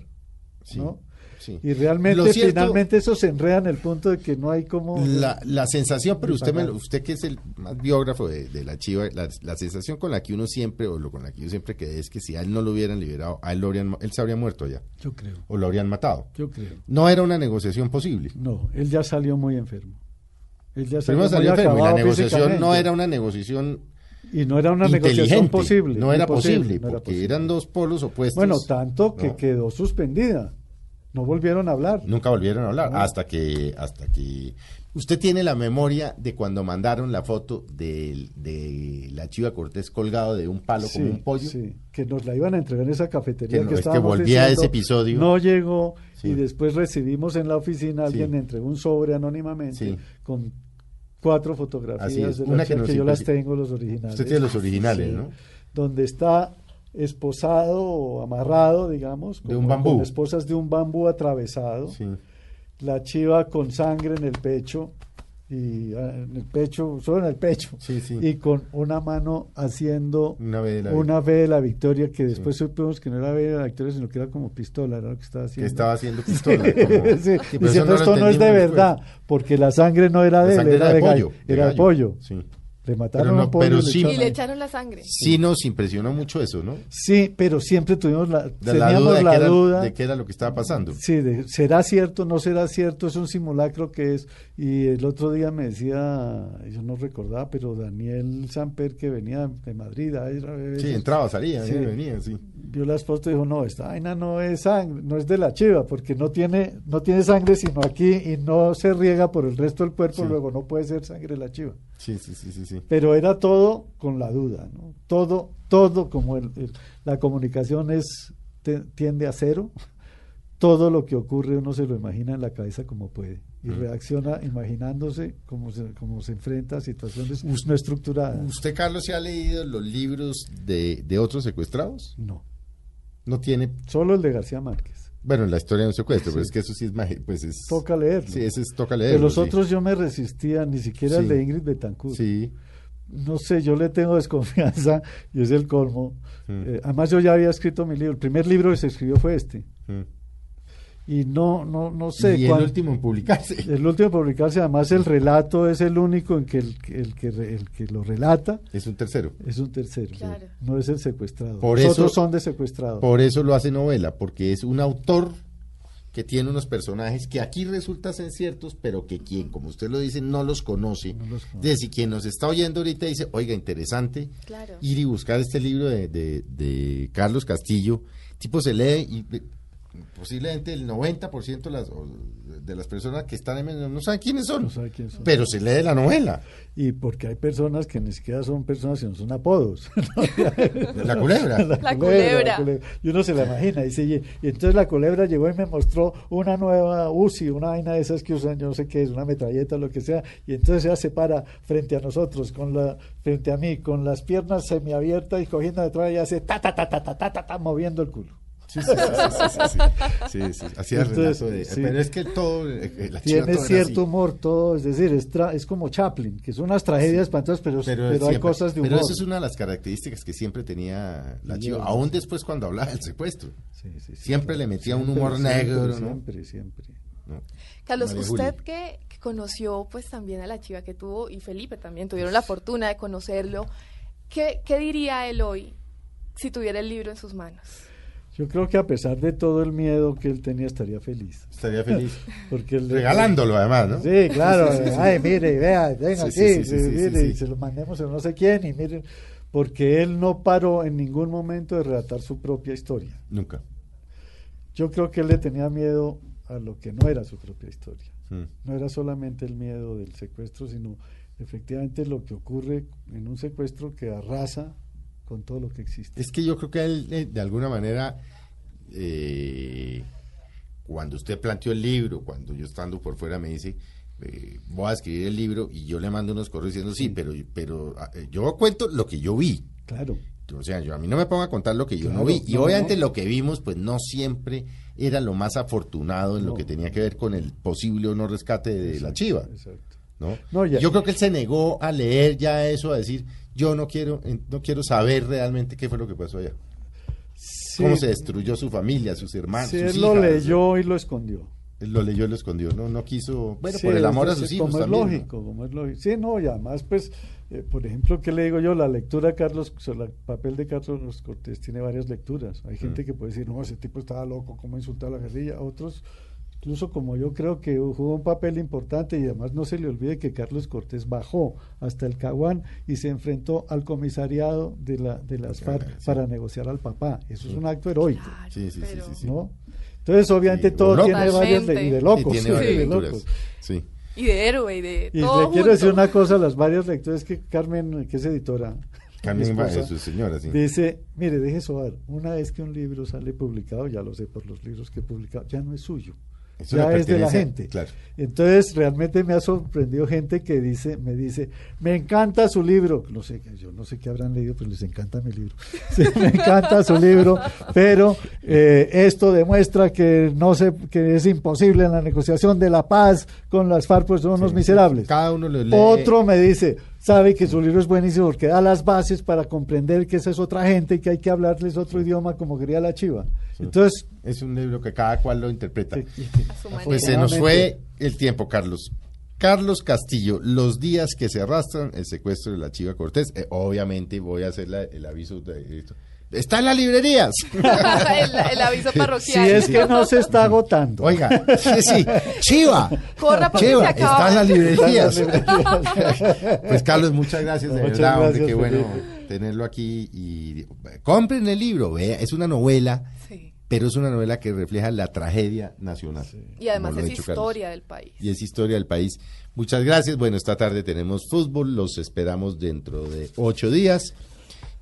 Sí, ¿no? sí. Y realmente, cierto- finalmente, eso se enreda en el punto de que no hay como. La, la sensación, pero usted, me, usted que es el más biógrafo de, de la Chiva, la, la sensación con la que uno siempre, o lo con la que yo siempre quedé, es que si a él no lo hubieran liberado, a él, lo habrían, él se habría muerto ya, Yo creo, o lo habrían matado. yo creo. No era una negociación posible. No, él ya salió muy enfermo. Él ya salió, salió muy enfermo y la negociación no era una negociación Y no era una negociación posible. no era posible, no era porque posible. eran dos polos opuestos. Bueno, tanto que ¿no? quedó suspendida. No volvieron a hablar. Nunca volvieron a hablar No. hasta que hasta que usted tiene la memoria de cuando mandaron la foto del- de, la Chiva Cortés colgado de un palo como Sí, un pollo. sí, que nos la iban a entregar en esa cafetería Que no, que, es que volvía a ese episodio. No llegó Sí. y después recibimos en la oficina, alguien Sí. entregó un sobre anónimamente con cuatro fotografías de una que chica nos que yo las tengo, los originales. Usted tiene los originales, Sí, ¿no? Donde está esposado o amarrado, digamos, De un bambú. con esposas de un bambú atravesado, Sí. la chiva con sangre en el pecho y ah, en el pecho, solo en el pecho, Sí, sí. y con una mano haciendo Una vez de la una V de la victoria que después supimos que no era V de la victoria sino que era como pistola era lo que estaba que haciendo estaba haciendo pistola. como- Sí, Sí, pero eso diciendo no esto no es de verdad porque la sangre no era La de él era, de gallo, de era de pollo Sí. le mataron Pero no- un pollo pero y le sí- echaron Y le ahí. echaron la sangre. Sí nos impresionó mucho eso, ¿no? sí pero siempre tuvimos la De la teníamos duda, de, la qué era, duda de qué era lo que estaba pasando. Sí, de- será cierto, no será cierto, es un simulacro que es. Y el otro día me decía, yo no recordaba, pero Daniel Samper, que venía de Madrid, Sí, entraba, salía, sí, venía, sí. vio las fotos y dijo, no, esta vaina no es sangre, no es de la chiva, porque no tiene, no tiene sangre sino aquí y no se riega por el resto del cuerpo, Sí. luego no puede ser sangre de la chiva. Sí, sí, sí, sí, sí. Pero era todo con la duda, ¿no? Todo, todo como el- el- la comunicación es te- tiende a cero, todo lo que ocurre uno se lo imagina en la cabeza como puede y Mm. reacciona imaginándose cómo se, cómo se enfrenta a situaciones no estructuradas. ¿Usted, Carlos, se ha leído los libros de, de otros secuestrados? No, No tiene, solo el de García Márquez. bueno, la historia de un secuestro, Sí. pero es que eso sí es, magi- pues es... Toca leerlo. Sí, ese es, toca de leerlo. los sí. otros yo me resistía, ni siquiera el de Ingrid Betancourt. Sí, No sé, yo le tengo desconfianza y es el colmo. Mm. Eh, además yo ya había escrito mi libro. El primer libro que se escribió fue este. mm. Y no, no, no sé. y el último en publicarse. el último en publicarse, además el relato es el único en que el, que- el que, el que lo relata Es un tercero. es un tercero. Claro. No es el secuestrado. Por Los eso- otros son de secuestrado. Por eso lo hace novela, porque es un autor que tiene unos personajes que aquí resultan ser ciertos, pero que quien, como usted lo dice, no los conoce. No los conoce. Es decir, quien nos está oyendo ahorita dice, oiga, interesante Claro. ir y buscar este libro de, de- de Carlos Castillo. Tipo se lee y posiblemente el 90% de las, de las personas que están en medio no saben quiénes son, pero se lee la novela. Y porque hay personas que ni siquiera son personas, sino son apodos. la culebra. La, culebra. Y uno se la imagina, dice, y, y, entonces la culebra llegó y me mostró una nueva UCI, una vaina de esas que usan, yo no sé qué es, una metralleta, lo que sea, y entonces ella se para frente a nosotros, con la, frente a mí, con las piernas semiabiertas y cogiendo detrás y hace ta, ta, ta, ta, ta, ta, ta, ta moviendo el culo. Sí, sí, sí, sí, sí, sí. Entonces, de... Pero es que todo... eh, eh, la chiva Tiene todo cierto así. humor todo, es decir, es, tra- es como Chaplin, que son unas tragedias espantosas, pero, pero, hay siempre- cosas de humor. pero eso es una de las características que siempre tenía la Sí, chiva, sí, aún después cuando hablaba del secuestro. Sí, sí, sí, Siempre le metía un Siempre, humor siempre, negro, ¿no? Siempre, siempre. ¿no? Carlos, María usted que, que conoció pues también a la chiva que tuvo y Felipe también tuvieron la fortuna de conocerlo, ¿qué, qué diría él hoy si tuviera el libro en sus manos? Yo creo que a pesar de todo el miedo que él tenía, estaría feliz. Estaría feliz. Porque él- Regalándolo además, ¿no? Sí, claro. Sí, sí, sí, sí. Ay, mire, vea, venga Sí, aquí, mire, y se lo mandemos a no sé quién, y miren, porque él no paró en ningún momento de relatar su propia historia. Nunca. Yo creo que él le tenía miedo a lo que no era su propia historia. Mm. No era solamente el miedo del secuestro, sino efectivamente lo que ocurre en un secuestro que arrasa con todo lo que existe. Es que yo creo que él, eh, de alguna manera, eh, cuando usted planteó el libro, cuando yo estando por fuera me dice, eh, voy a escribir el libro y yo le mando unos correos diciendo, sí, pero, pero ah, yo cuento lo que yo vi. Claro. O sea, yo a mí no me pongo a contar lo que yo no vi. Y no, obviamente no. lo que vimos, pues no siempre era lo más afortunado en lo que tenía que ver con el posible o no rescate de la chiva. Exacto. ¿no? No, ya- Yo creo que él se negó a leer ya eso, a decir, yo no quiero, no quiero saber realmente qué fue lo que pasó allá. Sí, Cómo se destruyó su familia, sus hermanos, sí, sus él lo hijas. leyó y lo escondió. Él lo leyó y lo escondió. No, no quiso, bueno, Sí, por el amor a es- sus es hijos Como es también, ¿no? lógico, como es lógico. Sí, no, y además, pues, eh, por ejemplo, ¿qué le digo yo? La lectura de Carlos, el papel de Carlos Cortés tiene varias lecturas. Hay Mm. gente que puede decir, no, ese tipo estaba loco, cómo insultar a la guerrilla. Otros, incluso como yo creo que jugó un papel importante y además no se le olvide que Carlos Cortés bajó hasta el Caguán y se enfrentó al comisariado de, la, de las Claro, FARC sí. para negociar al papá. Eso es un acto heroico. Claro, Sí, sí, sí, pero- sí, sí. ¿no? Entonces, obviamente, Sí, todo tiene varias le- y de locos. Y de locos. Sí. Y de héroe y de Y todo le quiero decir una cosa, las varias lecturas que Carmen, que es editora, Carmen mi va- esposa, es su señora, sí. dice, mire, deje sobar, una vez que un libro sale publicado, ya lo sé por los libros que he publicado, ya no es suyo, Eso ya es de la gente. claro. Entonces, realmente me ha sorprendido gente que dice, me dice, me encanta su libro, no sé, yo no sé qué habrán leído, pues les encanta mi libro, Sí, me encanta su libro, pero eh, esto demuestra que no sé, que es imposible en la negociación de la paz con las FARC, pues son unos miserables. Cada uno lo lee. Otro me dice, sabe que su libro es buenísimo porque da las bases para comprender que esa es otra gente y que hay que hablarles otro idioma como quería la chiva. Entonces, Es un libro que cada cual lo interpreta. Pues se nos fue el tiempo, Carlos. Carlos Castillo, los días que se arrastran, el secuestro de la Chiva Cortés. Eh, obviamente voy a hacer la- el aviso de esto. Está en las librerías. el, el aviso si parroquial. es que no se está agotando. Oiga, sí, sí, Chiva. Corra porque Chiva, está en las librerías. Pues Carlos, muchas gracias, de Muchas verdad, hombre, gracias, qué bueno tenerlo aquí y compren el libro, vea, es una novela, Sí. Pero es una novela que refleja la tragedia nacional. Y además es Carlos. historia del país. y es historia del país. Muchas gracias. Bueno, esta tarde tenemos fútbol, los esperamos dentro de ocho días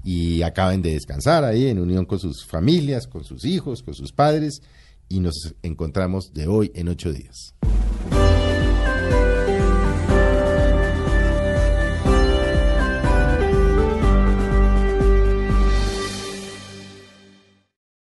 y acaben de descansar ahí en unión con sus familias, con sus hijos, con sus padres y nos encontramos de hoy en ocho días.